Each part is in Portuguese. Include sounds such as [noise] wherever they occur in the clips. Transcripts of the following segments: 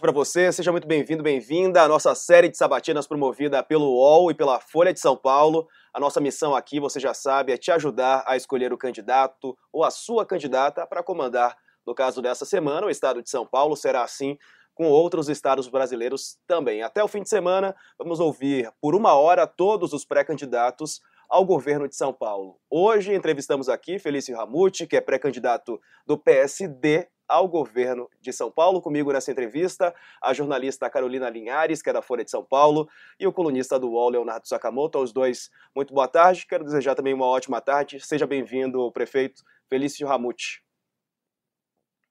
para você, seja muito bem-vindo, bem-vinda à nossa série de sabatinas promovida pelo UOL e pela Folha de São Paulo. A nossa missão aqui, você já sabe, é te ajudar a escolher o candidato ou a sua candidata para comandar, no caso dessa semana, o estado de São Paulo. Será assim com outros estados brasileiros também. Até o fim de semana, vamos ouvir por uma hora todos os pré-candidatos ao governo de São Paulo. Hoje entrevistamos aqui Felício Ramute, que é pré-candidato do PSD ao governo de São Paulo. Comigo nessa entrevista, a jornalista Carolina Linhares, que é da Folha de São Paulo, e o colunista do UOL, Leonardo Sakamoto. Aos dois, muito boa tarde. Quero desejar também uma ótima tarde. Seja bem-vindo, prefeito Felício Ramute.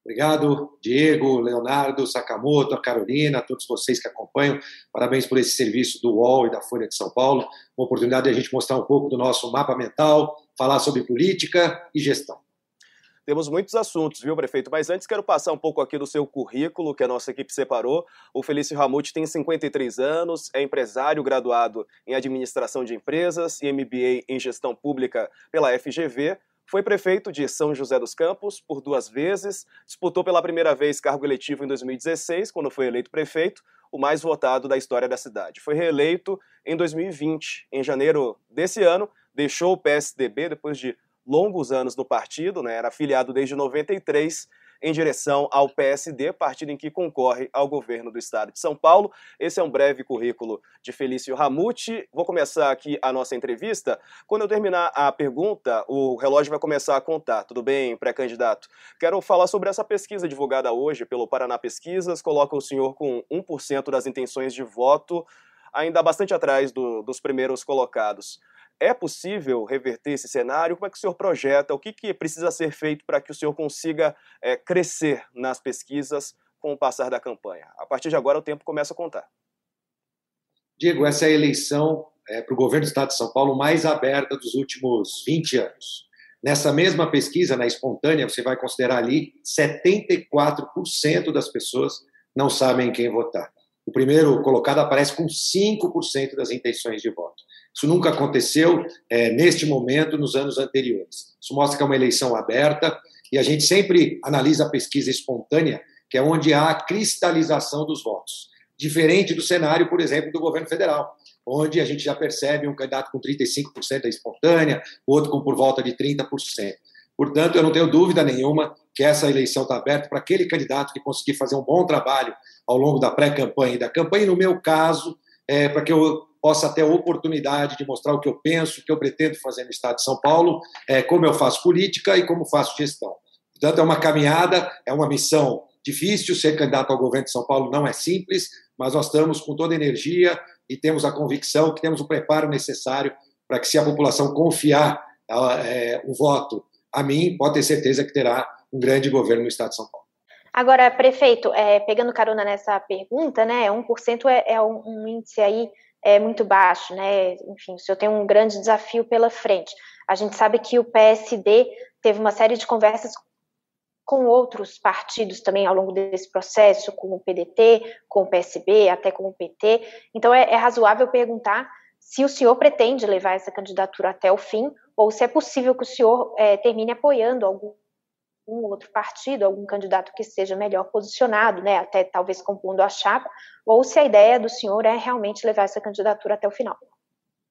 Obrigado, Diego, Leonardo, Sakamoto, a Carolina, a todos vocês que acompanham. Parabéns por esse serviço do UOL e da Folha de São Paulo. Uma oportunidade de a gente mostrar um pouco do nosso mapa mental, falar sobre política e gestão. Temos muitos assuntos, viu, prefeito? Mas antes quero passar um pouco aqui do seu currículo, que a nossa equipe separou. O Felício Ramute tem 53 anos, é empresário graduado em administração de empresas e MBA em gestão pública pela FGV. Foi prefeito de São José dos Campos por duas vezes, disputou pela primeira vez cargo eletivo em 2016, quando foi eleito prefeito, o mais votado da história da cidade. Foi reeleito em 2020. Em janeiro desse ano, deixou o PSDB depois de longos anos no partido, né, era afiliado desde 93 em direção ao PSD, partido em que concorre ao governo do estado de São Paulo. Esse é um breve currículo de Felício Ramute. Vou começar aqui a nossa entrevista. Quando eu terminar a pergunta, o relógio vai começar a contar. Tudo bem, pré-candidato? Quero falar sobre essa pesquisa divulgada hoje pelo Paraná Pesquisas. Coloca o senhor com 1% das intenções de voto, ainda bastante atrás do, dos primeiros colocados. É possível reverter esse cenário? Como é que o senhor projeta? O que, que precisa ser feito para que o senhor consiga é, crescer nas pesquisas com o passar da campanha? A partir de agora, o tempo começa a contar. Diego, essa é a eleição é, para o governo do Estado de São Paulo mais aberta dos últimos 20 anos. Nessa mesma pesquisa, na espontânea, você vai considerar ali 74% das pessoas não sabem quem votar. O primeiro colocado aparece com 5% das intenções de voto. Isso nunca aconteceu é, neste momento nos anos anteriores. Isso mostra que é uma eleição aberta e a gente sempre analisa a pesquisa espontânea, que é onde há a cristalização dos votos. Diferente do cenário, por exemplo, do governo federal, onde a gente já percebe um candidato com 35% da espontânea, outro com por volta de 30%. Portanto, eu não tenho dúvida nenhuma que essa eleição está aberta para aquele candidato que conseguir fazer um bom trabalho ao longo da pré-campanha e da campanha, e no meu caso, é, para que eu possa ter a oportunidade de mostrar o que eu penso, o que eu pretendo fazer no Estado de São Paulo, é, como eu faço política e como faço gestão. Portanto, é uma caminhada, é uma missão difícil. Ser candidato ao governo de São Paulo não é simples, mas nós estamos com toda a energia e temos a convicção que temos o preparo necessário para que, se a população confiar é, o voto a mim, pode ter certeza que terá um grande governo no Estado de São Paulo. Agora, prefeito, é, pegando carona nessa pergunta, né, 1% é, é um, índice aí é muito baixo, né? Enfim, o senhor tem um grande desafio pela frente. A gente sabe que o PSD teve uma série de conversas com outros partidos também ao longo desse processo, com o PDT, com o PSB, até com o PT. Então é, é razoável perguntar se o senhor pretende levar essa candidatura até o fim ou se é possível que o senhor é, termine apoiando algum algum outro partido, algum candidato que esteja melhor posicionado, né, até talvez compondo a chapa, ou se a ideia do senhor é realmente levar essa candidatura até o final.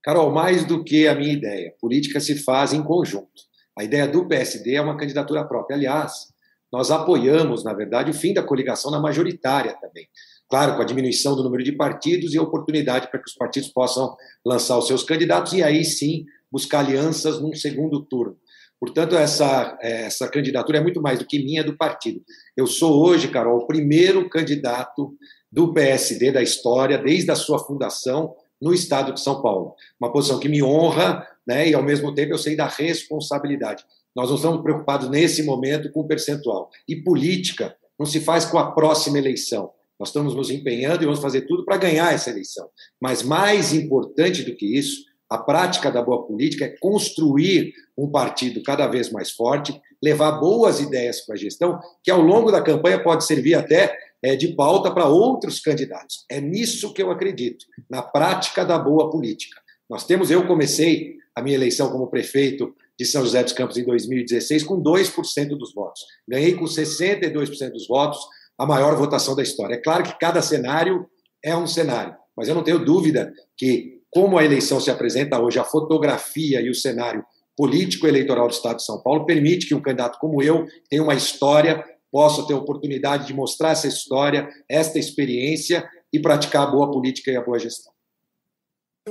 Carol, mais do que a minha ideia, política se faz em conjunto. A ideia do PSD é uma candidatura própria. Aliás, nós apoiamos, na verdade, o fim da coligação na majoritária também. Claro, com a diminuição do número de partidos e oportunidade para que os partidos possam lançar os seus candidatos e aí sim buscar alianças num segundo turno. Portanto, essa, essa candidatura é muito mais do que minha, do partido. Eu sou hoje, Carol, o primeiro candidato do PSD da história, desde a sua fundação, no estado de São Paulo. Uma posição que me honra, né, e ao mesmo tempo eu sei da responsabilidade. Nós não estamos preocupados nesse momento com o percentual. E política não se faz com a próxima eleição. Nós estamos nos empenhando e vamos fazer tudo para ganhar essa eleição. Mas mais importante do que isso a prática da boa política é construir um partido cada vez mais forte, levar boas ideias para a gestão, que ao longo da campanha pode servir até é, de pauta para outros candidatos. É nisso que eu acredito, na prática da boa política. Nós temos, eu comecei a minha eleição como prefeito de São José dos Campos em 2016 com 2% dos votos. Ganhei com 62% dos votos a maior votação da história. É claro que cada cenário é um cenário, mas eu não tenho dúvida que, como a eleição se apresenta hoje, a fotografia e o cenário político eleitoral do Estado de São Paulo permite que um candidato como eu tenha uma história, possa ter a oportunidade de mostrar essa história, esta experiência e praticar a boa política e a boa gestão.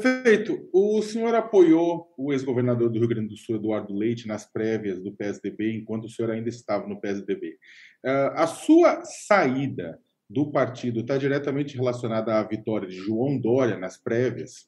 Perfeito. O senhor apoiou o ex-governador do Rio Grande do Sul, Eduardo Leite, nas prévias do PSDB, enquanto o senhor ainda estava no PSDB. Ah, a sua saída do partido está diretamente relacionada à vitória de João Dória nas prévias?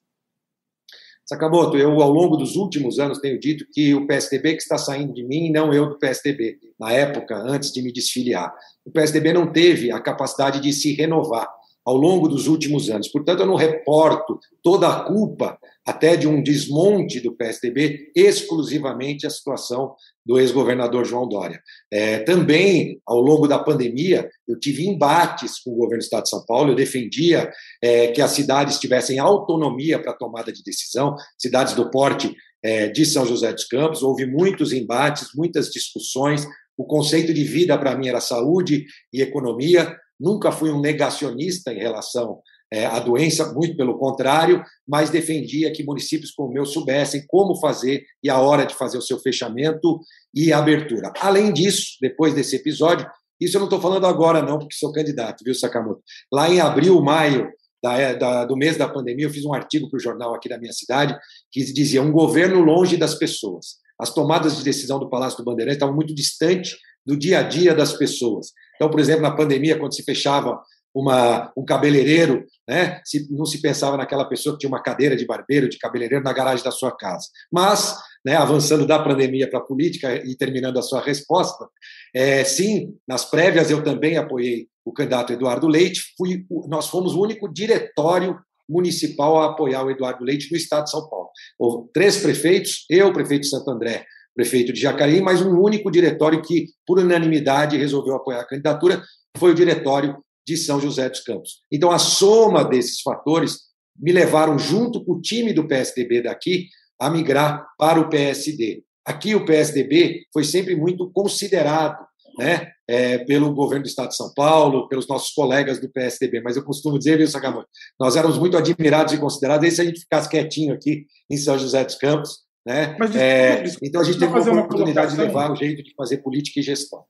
Sakamoto, eu ao longo dos últimos anos tenho dito que o PSDB que está saindo de mim, não eu do PSDB, na época, antes de me desfiliar. O PSDB não teve a capacidade de se renovar ao longo dos últimos anos. Portanto, eu não reporto toda a culpa, até de um desmonte do PSDB, exclusivamente a situação do ex-governador João Dória. É, também, ao longo da pandemia, eu tive embates com o governo do Estado de São Paulo, eu defendia é, que as cidades tivessem autonomia para tomada de decisão, cidades do porte é, de São José dos Campos, houve muitos embates, muitas discussões, o conceito de vida para mim era saúde e economia, Nunca fui um negacionista em relação é, à doença, muito pelo contrário, mas defendia que municípios como o meu soubessem como fazer e a hora de fazer o seu fechamento e abertura. Além disso, depois desse episódio, isso eu não estou falando agora, não, porque sou candidato, viu, Sakamoto? Lá em abril, maio da, é, da, do mês da pandemia, eu fiz um artigo para o jornal aqui da minha cidade que dizia: um governo longe das pessoas. As tomadas de decisão do Palácio do Bandeirante estavam muito distantes do dia a dia das pessoas. Então, por exemplo, na pandemia, quando se fechava uma, um cabeleireiro, né, se, não se pensava naquela pessoa que tinha uma cadeira de barbeiro, de cabeleireiro na garagem da sua casa. Mas, né, avançando da pandemia para a política e terminando a sua resposta, é, sim, nas prévias eu também apoiei o candidato Eduardo Leite. Fui, nós fomos o único diretório municipal a apoiar o Eduardo Leite no estado de São Paulo. Houve três prefeitos, eu, prefeito de Santo André, prefeito de Jacareí, mas um único diretório que, por unanimidade, resolveu apoiar a candidatura, foi o diretório de São José dos Campos. Então, a soma desses fatores me levaram, junto com o time do PSDB daqui, a migrar para o PSD. Aqui, o PSDB foi sempre muito considerado né, é, pelo governo do Estado de São Paulo, pelos nossos colegas do PSDB. Mas eu costumo dizer, viu, Sacamão, nós éramos muito admirados e considerados, e se a gente ficasse quietinho aqui em São José dos Campos, né? Mas, é, então a gente teve uma oportunidade de levar o jeito de fazer política e gestão.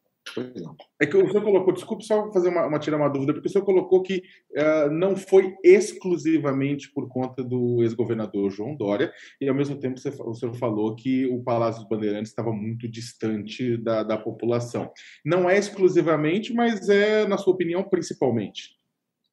É que o senhor colocou, desculpe só fazer uma, uma tirar uma dúvida, porque o senhor colocou que uh, não foi exclusivamente por conta do ex-governador João Dória, e ao mesmo tempo o senhor falou que o Palácio dos Bandeirantes estava muito distante da, da população. Não é exclusivamente, mas é, na sua opinião, principalmente.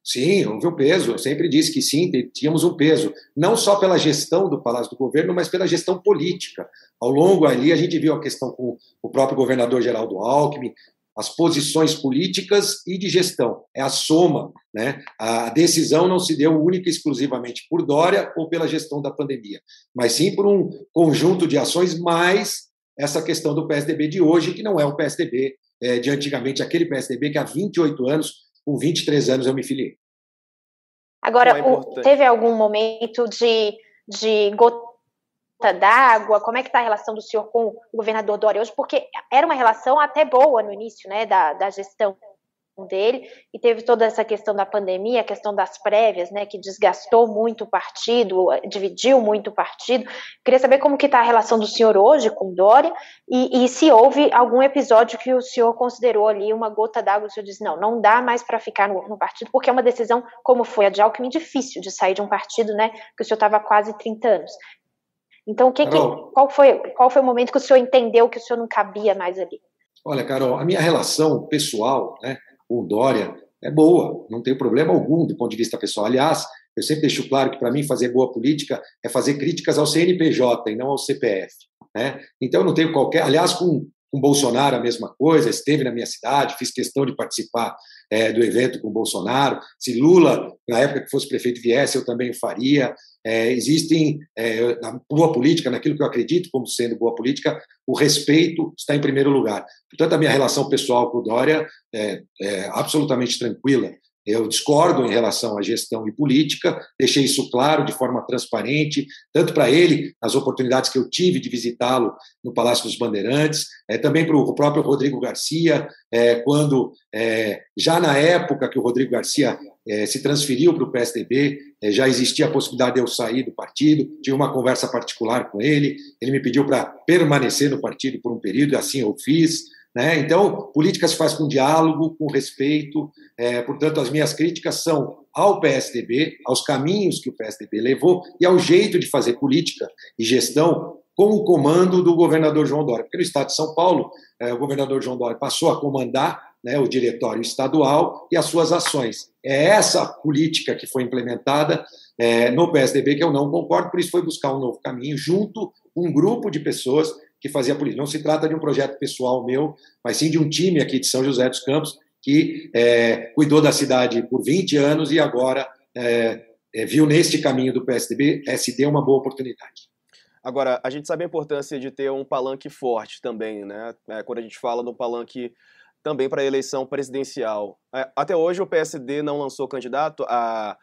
Sim, houve um peso. Eu sempre disse que sim, tínhamos um peso. Não só pela gestão do Palácio do Governo, mas pela gestão política. Ao longo ali, a gente viu a questão com o próprio governador Geraldo Alckmin, as posições políticas e de gestão. É a soma. Né? A decisão não se deu única e exclusivamente por Dória ou pela gestão da pandemia, mas sim por um conjunto de ações, mais essa questão do PSDB de hoje, que não é o PSDB é, de antigamente, aquele PSDB que há 28 anos com 23 anos eu me filiei. Agora, é o, teve algum momento de, de gota d'água? Como é que está a relação do senhor com o governador Dória hoje? Porque era uma relação até boa no início né, da, da gestão dele, e teve toda essa questão da pandemia, a questão das prévias, né, que desgastou muito o partido, dividiu muito o partido. Queria saber como que está a relação do senhor hoje com Dória, e, e, se houve algum episódio que o senhor considerou ali uma gota d'água, o senhor disse, não, não dá mais para ficar no, no, partido, porque é uma decisão, como foi a de Alckmin, difícil de sair de um partido, né, que o senhor estava há quase 30 anos. Então, que, que, qual, foi, qual foi o momento que o senhor entendeu que o senhor não cabia mais ali? Olha, Carol, a minha relação pessoal, né, com o Dória é boa, não tem problema algum do ponto de vista pessoal. Aliás, eu sempre deixo claro que para mim fazer boa política é fazer críticas ao CNPJ e não ao CPF. Né? Então eu não tenho qualquer. Aliás, com com Bolsonaro a mesma coisa, esteve na minha cidade, fiz questão de participar é, do evento com Bolsonaro. Se Lula, na época que fosse prefeito, viesse, eu também o faria. É, existem, é, na boa política, naquilo que eu acredito como sendo boa política, o respeito está em primeiro lugar. Portanto, a minha relação pessoal com o Dória é, é absolutamente tranquila. Eu discordo em relação à gestão e política, deixei isso claro de forma transparente, tanto para ele, nas oportunidades que eu tive de visitá-lo no Palácio dos Bandeirantes, é, também para o próprio Rodrigo Garcia, é, quando, é, já na época que o Rodrigo Garcia se transferiu para o PSDB, já existia a possibilidade de eu sair do partido, tive uma conversa particular com ele, ele me pediu para permanecer no partido por um período, e assim eu fiz. Né? Então, política se faz com diálogo, com respeito. É, portanto, as minhas críticas são ao PSDB, aos caminhos que o PSDB levou e ao jeito de fazer política e gestão com o comando do governador João Dória. Porque no estado de São Paulo, é, o governador João Dória passou a comandar né, o diretório estadual e as suas ações. É essa política que foi implementada é, no PSDB que eu não concordo, por isso foi buscar um novo caminho junto um grupo de pessoas que fazia política. Não se trata de um projeto pessoal meu, mas sim de um time aqui de São José dos Campos que é, cuidou da cidade por 20 anos e agora é, é, viu neste caminho do PSDB SD uma boa oportunidade. Agora, a gente sabe a importância de ter um palanque forte também, né? É, quando a gente fala um palanque também para a eleição presidencial. É, até hoje o PSD não lançou candidato, a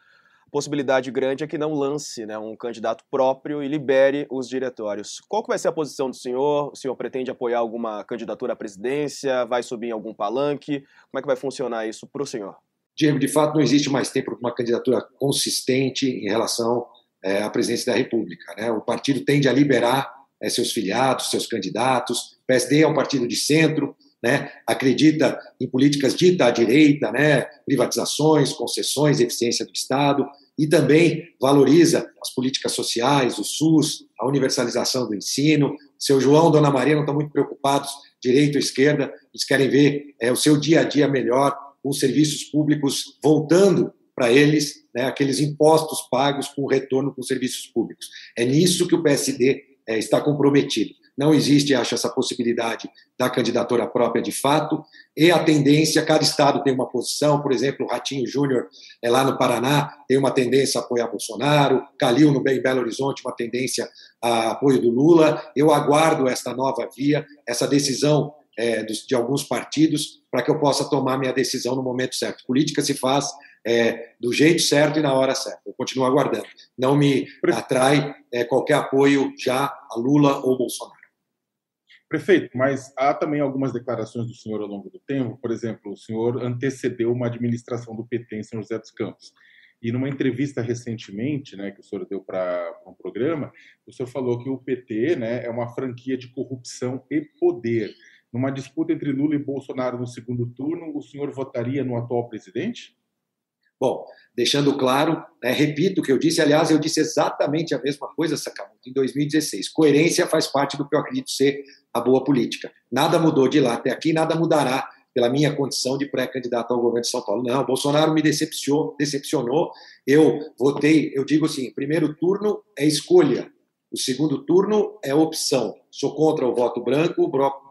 possibilidade grande é que não lance né, um candidato próprio e libere os diretórios. Qual que vai ser a posição do senhor? O senhor pretende apoiar alguma candidatura à presidência? Vai subir em algum palanque? Como é que vai funcionar isso para o senhor? Diego, de fato não existe mais tempo para uma candidatura consistente em relação é, à presidência da República. Né? O partido tende a liberar é, seus filiados, seus candidatos. O PSD é um partido de centro, né, acredita em políticas dita à direita, né, privatizações, concessões, eficiência do Estado, e também valoriza as políticas sociais, o SUS, a universalização do ensino. Seu João, Dona Maria não estão muito preocupados, direita ou esquerda, eles querem ver é, o seu dia a dia melhor, com os serviços públicos voltando para eles, né, aqueles impostos pagos com retorno com os serviços públicos. É nisso que o PSD é, está comprometido não existe, acho, essa possibilidade da candidatura própria de fato, e a tendência, cada estado tem uma posição, por exemplo, o Ratinho Júnior, é lá no Paraná, tem uma tendência a apoiar Bolsonaro, Calil, no Bem Belo Horizonte, uma tendência a apoio do Lula. Eu aguardo esta nova via, essa decisão é, de, alguns partidos, para que eu possa tomar minha decisão no momento certo. Política se faz é, do jeito certo e na hora certa. Eu continuo aguardando. Não me atrai é, qualquer apoio já a Lula ou Bolsonaro. Prefeito, mas há também algumas declarações do senhor ao longo do tempo. Por exemplo, o senhor antecedeu uma administração do PT em São José dos Campos. E numa entrevista recentemente, né, que o senhor deu para um programa, o senhor falou que o PT né, é uma franquia de corrupção e poder. Numa disputa entre Lula e Bolsonaro no segundo turno, o senhor votaria no atual presidente? Bom, deixando claro, né, repito o que eu disse, aliás, eu disse exatamente a mesma coisa, Sakamoto, em 2016. Coerência faz parte do que eu acredito ser a boa política. Nada mudou de lá até aqui, nada mudará pela minha condição de pré-candidato ao governo de São Paulo. Não, Bolsonaro me decepcionou, decepcionou. Eu votei, eu digo assim, primeiro turno é escolha, o segundo turno é opção. Sou contra o voto branco,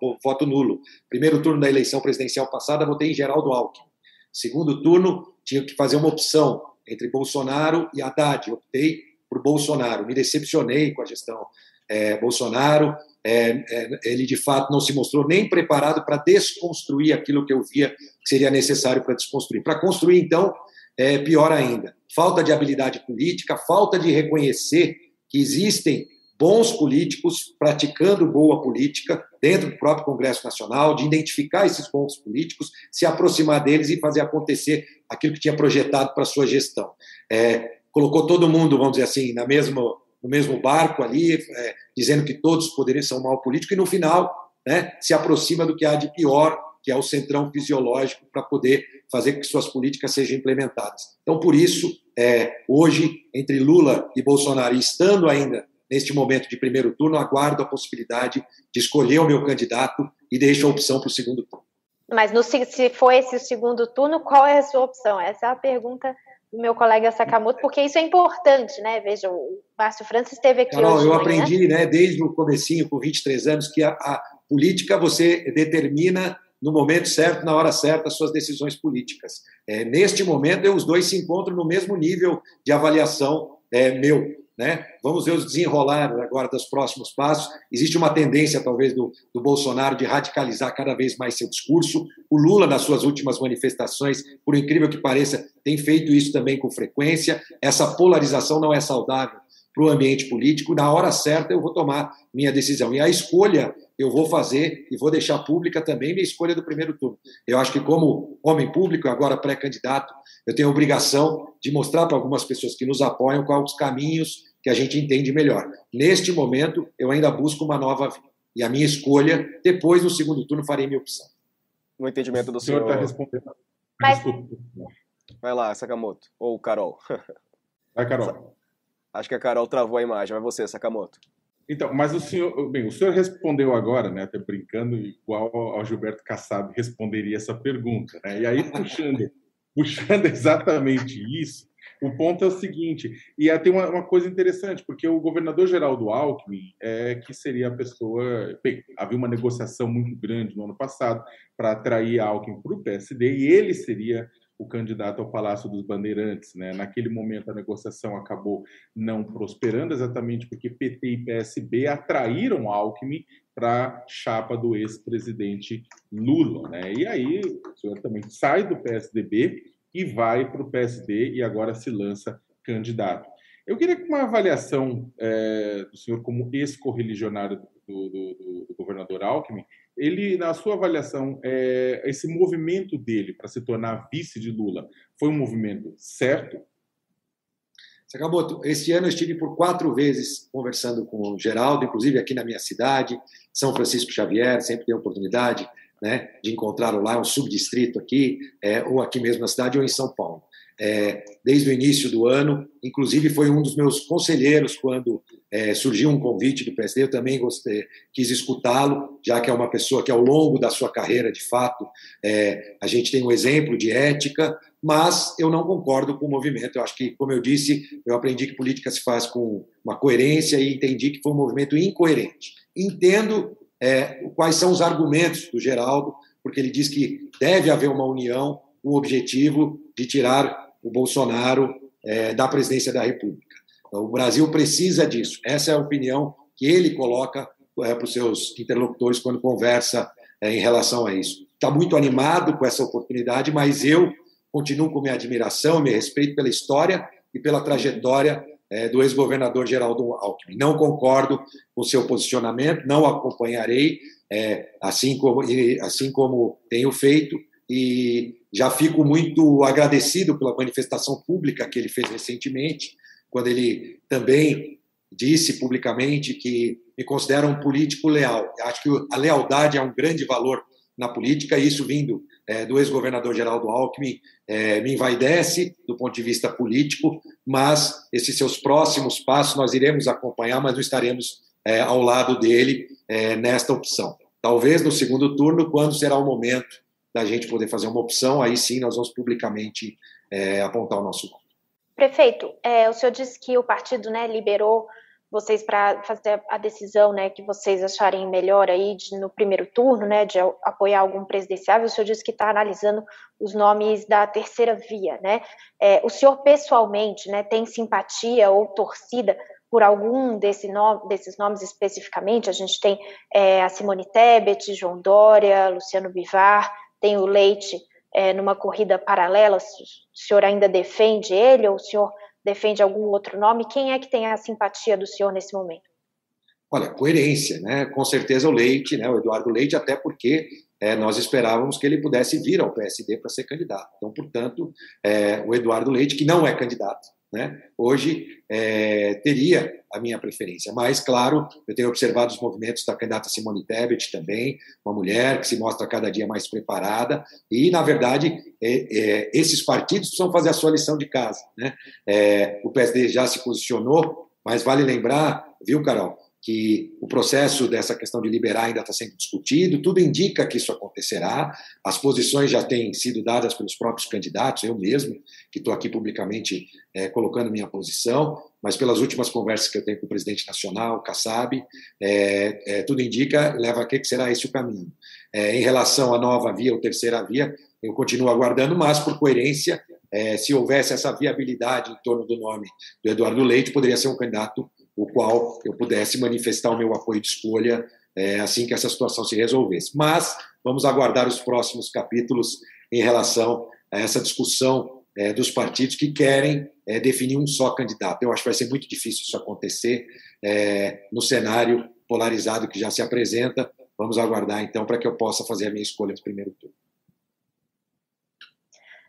o voto nulo. Primeiro turno da eleição presidencial passada, votei em Geraldo Alckmin. Segundo turno, tinha que fazer uma opção entre Bolsonaro e Haddad. Optei por Bolsonaro. Me decepcionei com a gestão é, Bolsonaro. É, é, ele, de fato, não se mostrou nem preparado para desconstruir aquilo que eu via que seria necessário para desconstruir. Para construir, então, é pior ainda. Falta de habilidade política, falta de reconhecer que existem bons políticos praticando boa política dentro do próprio Congresso Nacional, de identificar esses bons políticos, se aproximar deles e fazer acontecer aquilo que tinha projetado para sua gestão. É, colocou todo mundo, vamos dizer assim, na mesma, no mesmo barco ali, é, dizendo que todos poderiam ser um mal político, e no final né, se aproxima do que há de pior, que é o centrão fisiológico, para poder fazer com que suas políticas sejam implementadas. Então, por isso, é, hoje, entre Lula e Bolsonaro, estando ainda neste momento de primeiro turno, aguardo a possibilidade de escolher o meu candidato e deixo a opção para o segundo turno. Mas no, se for esse segundo turno, qual é a sua opção? Essa é a pergunta do meu colega Sakamoto, porque isso é importante, né? Veja, o Márcio França esteve aqui Carol, hoje eu aprendi, né, desde o comecinho, com 23 anos, que a, a política você determina no momento certo, na hora certa, as suas decisões políticas. É, neste momento, os dois se encontram no mesmo nível de avaliação é, meu. Né? Vamos ver os desenrolar agora dos próximos passos. Existe uma tendência, talvez, do, do Bolsonaro de radicalizar cada vez mais seu discurso. O Lula, nas suas últimas manifestações, por incrível que pareça, tem feito isso também com frequência. Essa polarização não é saudável para o ambiente político. Na hora certa, eu vou tomar minha decisão. E a escolha eu vou fazer e vou deixar pública também minha escolha do primeiro turno. Eu acho que, como homem público, agora pré-candidato, eu tenho a obrigação de mostrar para algumas pessoas que nos apoiam quais os caminhos que a gente entende melhor. Neste momento, eu ainda busco uma nova via. E a minha escolha, depois, no segundo turno, farei minha opção. No entendimento do senhor. está respondendo. Mas... Vai lá, Sakamoto. Ou Carol. [laughs] Vai, Carol. Acho que a Carol travou a imagem. Vai você, Sakamoto. Então, mas o senhor, bem, o senhor respondeu agora, né, até brincando, igual ao Gilberto Kassab responderia essa pergunta, né? E aí puxando, [laughs] puxando exatamente isso, o ponto é o seguinte, e tem uma, uma, coisa interessante, porque o governador Geraldo Alckmin, é, que seria a pessoa. Bem, havia uma negociação muito grande no ano passado para atrair Alckmin para o PSD, e ele seria o candidato ao Palácio dos Bandeirantes. Né? Naquele momento, a negociação acabou não prosperando, exatamente porque PT e PSB atraíram Alckmin para a chapa do ex-presidente Lula. Né? E aí, o senhor também sai do PSDB e vai para o PSD e agora se lança candidato. Eu queria uma avaliação é, do senhor como ex-correligionário do, do, do, governador Alckmin, ele, na sua avaliação, é, esse movimento dele para se tornar vice de Lula foi um movimento certo? Sakamoto, esse ano eu estive por quatro vezes conversando com o Geraldo, inclusive aqui na minha cidade, São Francisco Xavier, sempre tenho oportunidade né, de encontrá-lo lá, um subdistrito aqui, é, ou aqui mesmo na cidade, ou em São Paulo. É, desde o início do ano, inclusive foi um dos meus conselheiros quando é, surgiu um convite do PSD, eu também gostei, quis escutá-lo, já que é uma pessoa que ao longo da sua carreira, de fato, é, a gente tem um exemplo de ética, mas eu não concordo com o movimento. Eu acho que, como eu disse, eu aprendi que política se faz com uma coerência e entendi que foi um movimento incoerente. Entendo é, quais são os argumentos do Geraldo, porque ele diz que deve haver uma união o objetivo de tirar o Bolsonaro é, da presidência da República. O Brasil precisa disso. Essa é a opinião que ele coloca é, para os seus interlocutores quando conversa é, em relação a isso. Está muito animado com essa oportunidade, mas eu continuo com minha admiração, meu respeito pela história e pela trajetória é, do ex-governador Geraldo Alckmin. Não concordo com seu posicionamento, não acompanharei, é, assim, como, assim como tenho feito, e já fico muito agradecido pela manifestação pública que ele fez recentemente, quando ele também disse publicamente que me considera um político leal. Acho que a lealdade é um grande valor na política, e isso vindo é, do ex-governador Geraldo Alckmin é, me envaidece do ponto de vista político, mas esses seus próximos passos nós iremos acompanhar, mas não estaremos é, ao lado dele é, nesta opção. Talvez no segundo turno, quando será o momento da gente poder fazer uma opção, aí sim nós vamos publicamente é, apontar o nosso voto. Prefeito, é, o senhor disse que o partido né, liberou vocês para fazer a decisão né, que vocês acharem melhor aí de, no primeiro turno, né, de apoiar algum presidenciável. O senhor disse que está analisando os nomes da terceira via. Né? É, o senhor pessoalmente né, tem simpatia ou torcida por algum desse nome, desses nomes especificamente? A gente tem é, a Simone Tebet, João Dória, Luciano Bivar, tem o Leite é, numa corrida paralela, o senhor ainda defende ele ou o senhor defende algum outro nome? Quem é que tem a simpatia do senhor nesse momento? Olha, coerência, né? Com certeza o Leite, né? O Eduardo Leite, até porque é, nós esperávamos que ele pudesse vir ao PSD para ser candidato. Então, portanto, é, o Eduardo Leite, que não é candidato, né? Hoje é, teria a minha preferência, mas claro, eu tenho observado os movimentos da candidata Simone Tebet também, uma mulher que se mostra cada dia mais preparada e, na verdade, é, é, esses partidos precisam fazer a sua lição de casa. Né? É, o PSD já se posicionou, mas vale lembrar, viu, Carol, que o processo dessa questão de liberar ainda está sendo discutido, tudo indica que isso acontecerá, as posições já têm sido dadas pelos próprios candidatos, eu mesmo, que estou aqui publicamente é, colocando minha posição, mas pelas últimas conversas que eu tenho com o presidente nacional, Kassab, é, é, tudo indica, leva a que será esse o caminho. É, em relação à nova via ou terceira via, eu continuo aguardando, mas por coerência, é, se houvesse essa viabilidade em torno do nome do Eduardo Leite, poderia ser um candidato o qual eu pudesse manifestar o meu apoio de escolha é, assim que essa situação se resolvesse. Mas vamos aguardar os próximos capítulos em relação a essa discussão é, dos partidos que querem é, definir um só candidato. Eu acho que vai ser muito difícil isso acontecer é, no cenário polarizado que já se apresenta. Vamos aguardar, então, para que eu possa fazer a minha escolha no primeiro turno.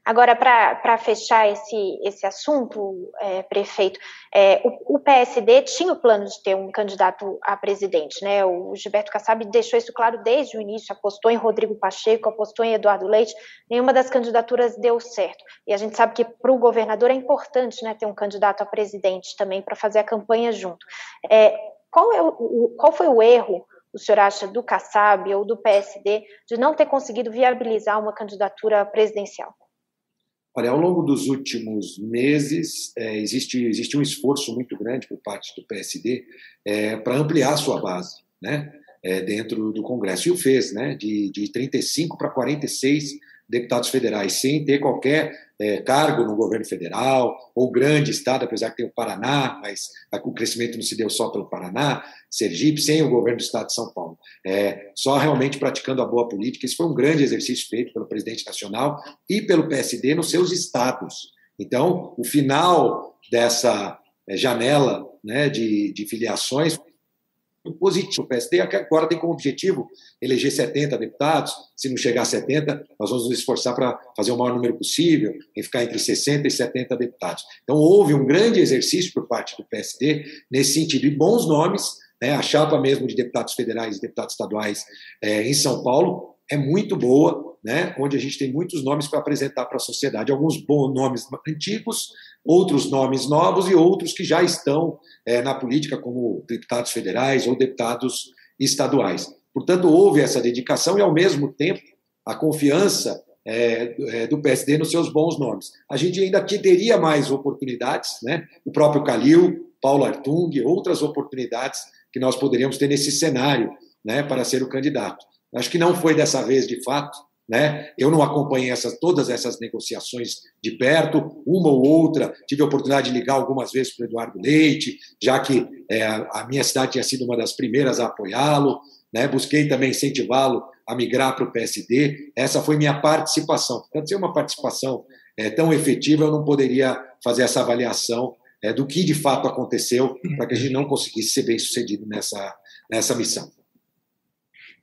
Agora, para fechar esse, esse assunto, é, prefeito, é, o, o, PSD tinha o plano de ter um candidato a presidente, né? O Gilberto Kassab deixou isso claro desde o início, apostou em Rodrigo Pacheco, apostou em Eduardo Leite, nenhuma das candidaturas deu certo. E a gente sabe que para o governador é importante né, ter um candidato a presidente também para fazer a campanha junto. É, qual, é o, qual foi o erro o senhor acha do Kassab ou do PSD de não ter conseguido viabilizar uma candidatura presidencial? Olha, ao longo dos últimos meses, é, existe, existe um esforço muito grande por parte do PSD é, para ampliar a sua base né, é, dentro do Congresso. E o fez, né, de, de 35 para 46 deputados federais, sem ter qualquer é, cargo no governo federal, ou grande estado, apesar que tem o Paraná, mas o crescimento não se deu só pelo Paraná, Sergipe, sem o governo do estado de São Paulo. É, só realmente praticando a boa política. Esse foi um grande exercício feito pelo presidente nacional e pelo PSD nos seus estados. Então, o final dessa é, janela né, de, de filiações positivo. O PSD agora tem como objetivo eleger 70 deputados. Se não chegar a 70, nós vamos nos esforçar para fazer o maior número possível, em ficar entre 60 e 70 deputados. Então, houve um grande exercício por parte do PSD nesse sentido, e bons nomes. Né, a chapa mesmo de deputados federais e deputados estaduais é, em São Paulo é muito boa, né, onde a gente tem muitos nomes para apresentar para a sociedade. Alguns bons nomes antigos, outros nomes novos e outros que já estão é, na política como deputados federais ou deputados estaduais. Portanto, houve essa dedicação e, ao mesmo tempo, a confiança é, é, do PSD nos seus bons nomes. A gente ainda teria mais oportunidades, né? o próprio Calil, Paulo Artung, outras oportunidades que nós poderíamos ter nesse cenário né, para ser o candidato. Acho que não foi dessa vez, de fato, né? Eu não acompanhei essas, todas essas negociações de perto, uma ou outra, tive a oportunidade de ligar algumas vezes para o Eduardo Leite, já que é, a minha cidade tinha sido uma das primeiras a apoiá-lo, né? busquei também incentivá-lo a migrar para o PSD. Essa foi minha participação. Portanto, ser uma participação é, tão efetiva, eu não poderia fazer essa avaliação é, do que de fato aconteceu para que a gente não conseguisse ser bem sucedido nessa, nessa missão.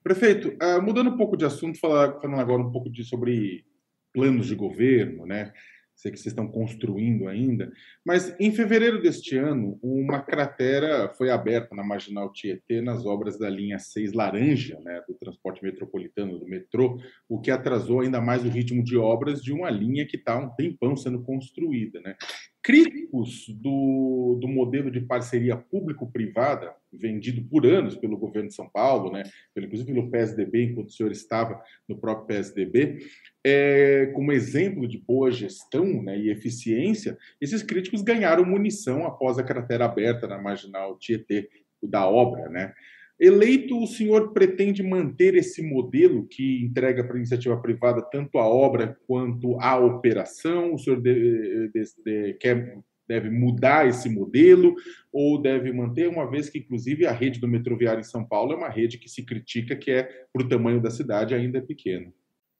Prefeito, uh, mudando um pouco de assunto, falando agora um pouco de, sobre planos de governo, né? Sei que vocês estão construindo ainda, mas em fevereiro deste ano, uma cratera foi aberta na Marginal Tietê nas obras da linha 6 Laranja, né, do transporte metropolitano do metrô, o que atrasou ainda mais o ritmo de obras de uma linha que está há um tempão sendo construída. Né? Críticos do, do modelo de parceria público-privada, vendido por anos pelo governo de São Paulo, né, inclusive pelo PSDB, enquanto o senhor estava no próprio PSDB, é, como exemplo de boa gestão né, e eficiência, esses críticos ganharam munição após a cratera aberta na marginal Tietê da obra. Né? Eleito, o senhor pretende manter esse modelo que entrega para a iniciativa privada tanto a obra quanto a operação? O senhor de, de, de, quer deve mudar esse modelo ou deve manter, uma vez que, inclusive, a rede do metroviário em São Paulo é uma rede que se critica que é, para o tamanho da cidade, ainda é pequena.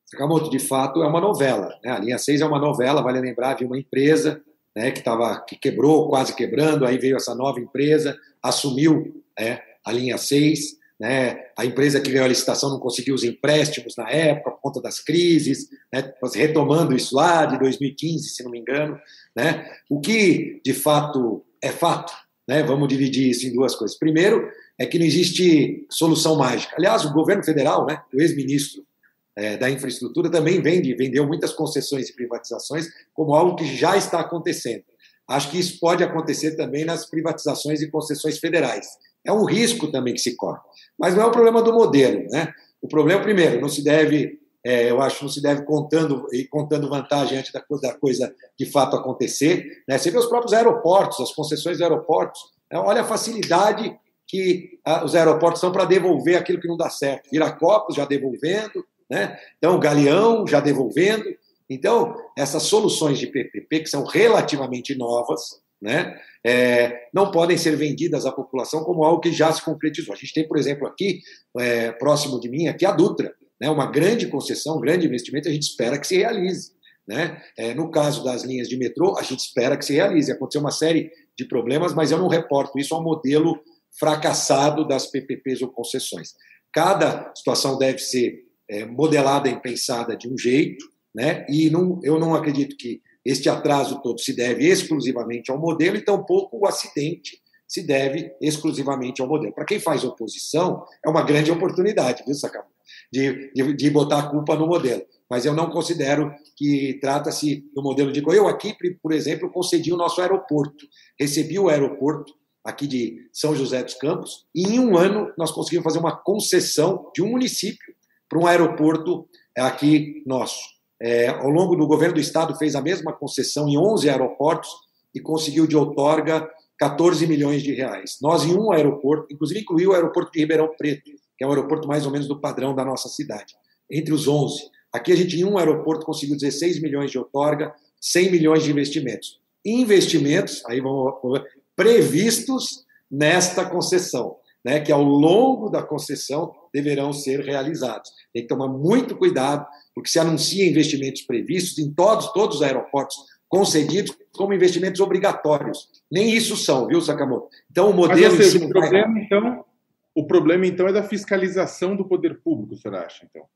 Sakamoto, de fato, é uma novela. Né? A linha 6 é uma novela, vale lembrar, de uma empresa né, que, tava, que quebrou, quase quebrando, aí veio essa nova empresa, assumiu né, a linha 6, né, a empresa que ganhou a licitação não conseguiu os empréstimos na época, por conta das crises, né, retomando isso lá de 2015, se não me engano. Né, o que, de fato, é fato, né, vamos dividir isso em duas coisas. Primeiro, é que não existe solução mágica. Aliás, o governo federal, né, o ex-ministro é, da infraestrutura também vende, vendeu muitas concessões e privatizações como algo que já está acontecendo. Acho que isso pode acontecer também nas privatizações e concessões federais. É um risco também que se corre. Mas não é o problema do modelo. Né? O problema, primeiro, não se deve, é, eu acho, não se deve contando e contando vantagem antes da coisa, da coisa de fato acontecer. Né? Você vê os próprios aeroportos, as concessões de aeroportos. Né? Olha a facilidade que ah, os aeroportos são para devolver aquilo que não dá certo. Viracopos já devolvendo, né? Então, Galeão já devolvendo, Então, essas soluções de PPP, que são relativamente novas, né, é, não podem ser vendidas à população como algo que já se concretizou. A gente tem, por exemplo, aqui, é, próximo de mim, aqui a Dutra, né, uma grande concessão, um grande investimento, a gente espera que se realize. Né? É, no caso das linhas de metrô, a gente espera que se realize. Aconteceu uma série de problemas, mas eu não reporto isso ao modelo fracassado das PPPs ou concessões. Cada situação deve ser é, modelada e pensada de um jeito, né? e não, eu não acredito que este atraso todo se deve exclusivamente ao modelo, e tampouco o acidente se deve exclusivamente ao modelo. Para quem faz oposição, é uma grande oportunidade, viu, Sacamão? De, de, de, botar a culpa no modelo. Mas eu não considero que trata-se do modelo de. Eu aqui, por exemplo, concedi o nosso aeroporto. Recebi o aeroporto aqui de São José dos Campos, e em um ano nós conseguimos fazer uma concessão de um município para um aeroporto aqui nosso. É, ao longo do governo do estado fez a mesma concessão em 11 aeroportos e conseguiu de outorga 14 milhões de reais. Nós em um aeroporto, inclusive incluiu o aeroporto de Ribeirão Preto, que é um aeroporto mais ou menos do padrão da nossa cidade, entre os 11. Aqui a gente em um aeroporto conseguiu 16 milhões de outorga, 100 milhões de investimentos. Investimentos, aí vamos previstos nesta concessão, né, que ao longo da concessão deverão ser realizados. Tem que tomar muito cuidado, porque se anuncia investimentos previstos em todos, todos os aeroportos concedidos como investimentos obrigatórios. Nem isso são, viu, Sakamoto? Então, o modelo. Mas, seja, o, problema, então, o problema, então, é da fiscalização do poder público, o senhor acha, então?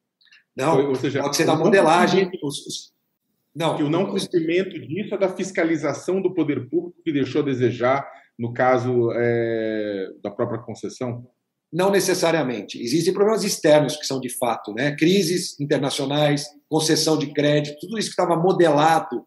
Não, ou seja, pode ser da modelagem. Não, que o não cumprimento disso é da fiscalização do poder público que deixou a desejar, no caso é, da própria concessão? Não necessariamente. Existem problemas externos que são de fato, né? crises internacionais, concessão de crédito, tudo isso que estava modelado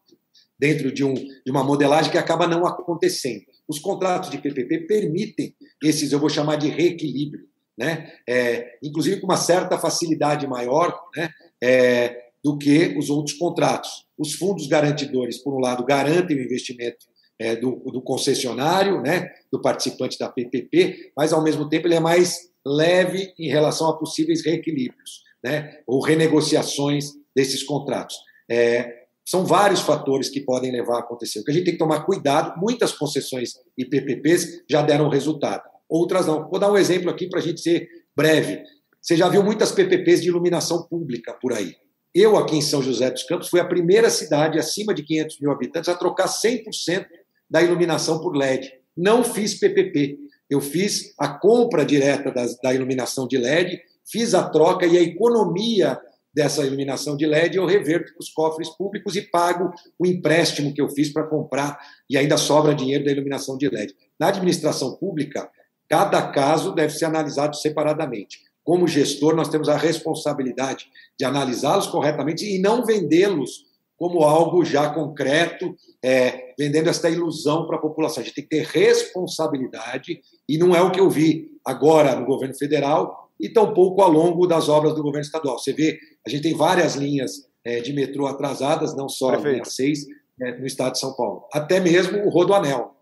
dentro de, um, de uma modelagem que acaba não acontecendo. Os contratos de PPP permitem esses, eu vou chamar de reequilíbrio, né? É, inclusive com uma certa facilidade maior né? É, do que os outros contratos. Os fundos garantidores, por um lado, garantem o investimento é, do, do, concessionário, né, do participante da PPP, mas ao mesmo tempo ele é mais leve em relação a possíveis reequilíbrios, né, ou renegociações desses contratos. É, são vários fatores que podem levar a acontecer. O que a gente tem que tomar cuidado, muitas concessões e PPPs já deram resultado, outras não. Vou dar um exemplo aqui para a gente ser breve. Você já viu muitas PPPs de iluminação pública por aí. Eu, aqui em São José dos Campos, fui a primeira cidade acima de 500 mil habitantes a trocar 100% da iluminação por LED. Não fiz PPP. Eu fiz a compra direta das, da iluminação de LED, fiz a troca e a economia dessa iluminação de LED eu reverto para os cofres públicos e pago o empréstimo que eu fiz para comprar e ainda sobra dinheiro da iluminação de LED. Na administração pública, cada caso deve ser analisado separadamente. Como gestor, nós temos a responsabilidade de analisá-los corretamente e não vendê-los como algo já concreto, é, vendendo esta ilusão para a população. A gente tem que ter responsabilidade, e não é o que eu vi agora no governo federal e tampouco ao longo das obras do governo estadual. Você vê, a gente tem várias linhas é, de metrô atrasadas, não só Perfeito. a linha 6, é, no estado de São Paulo. Até mesmo o Rodoanel.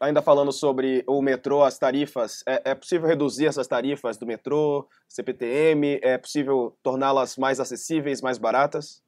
Ainda falando sobre o metrô, as tarifas, é, é possível reduzir essas tarifas do metrô, CPTM? É possível torná-las mais acessíveis, mais baratas?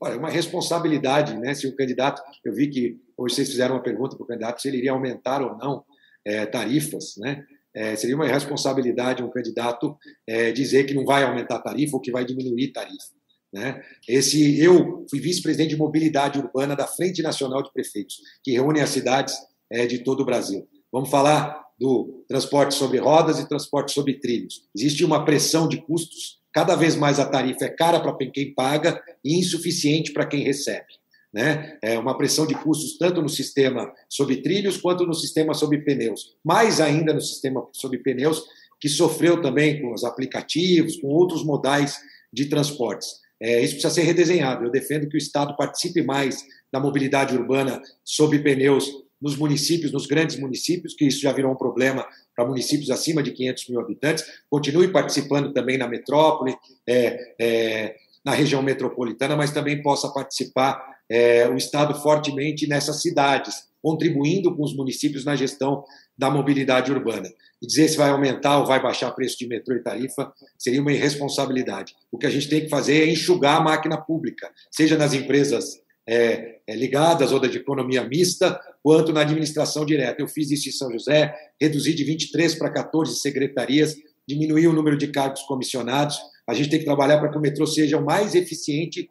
Olha, uma responsabilidade, né? Se o candidato, eu vi que hoje vocês fizeram uma pergunta para o candidato se ele iria aumentar ou não é, tarifas, né? É, seria uma responsabilidade um candidato é, dizer que não vai aumentar tarifa ou que vai diminuir tarifa. Né? Esse, eu fui vice-presidente de mobilidade urbana da Frente Nacional de Prefeitos, que reúne as cidades é, de todo o Brasil. Vamos falar do transporte sobre rodas e transporte sobre trilhos. Existe uma pressão de custos cada vez mais a tarifa é cara para quem paga e insuficiente para quem recebe. Né? É uma pressão de custos tanto no sistema sob trilhos quanto no sistema sob pneus. Mais ainda no sistema sob pneus, que sofreu também com os aplicativos, com outros modais de transportes. É, isso precisa ser redesenhado. Eu defendo que o Estado participe mais da mobilidade urbana sob pneus nos municípios, nos grandes municípios, que isso já virou um problema para municípios acima de 500 mil habitantes, continue participando também na metrópole, é, é, na região metropolitana, mas também possa participar é, o Estado fortemente nessas cidades, contribuindo com os municípios na gestão da mobilidade urbana. E dizer se vai aumentar ou vai baixar preço de metrô e tarifa seria uma irresponsabilidade. O que a gente tem que fazer é enxugar a máquina pública, seja nas empresas é, é, ligadas ou da de economia mista, quanto na administração direta. Eu fiz isso em São José, reduzi de 23 para 14 secretarias, diminuí o número de cargos comissionados. A gente tem que trabalhar para que o metrô seja o mais eficiente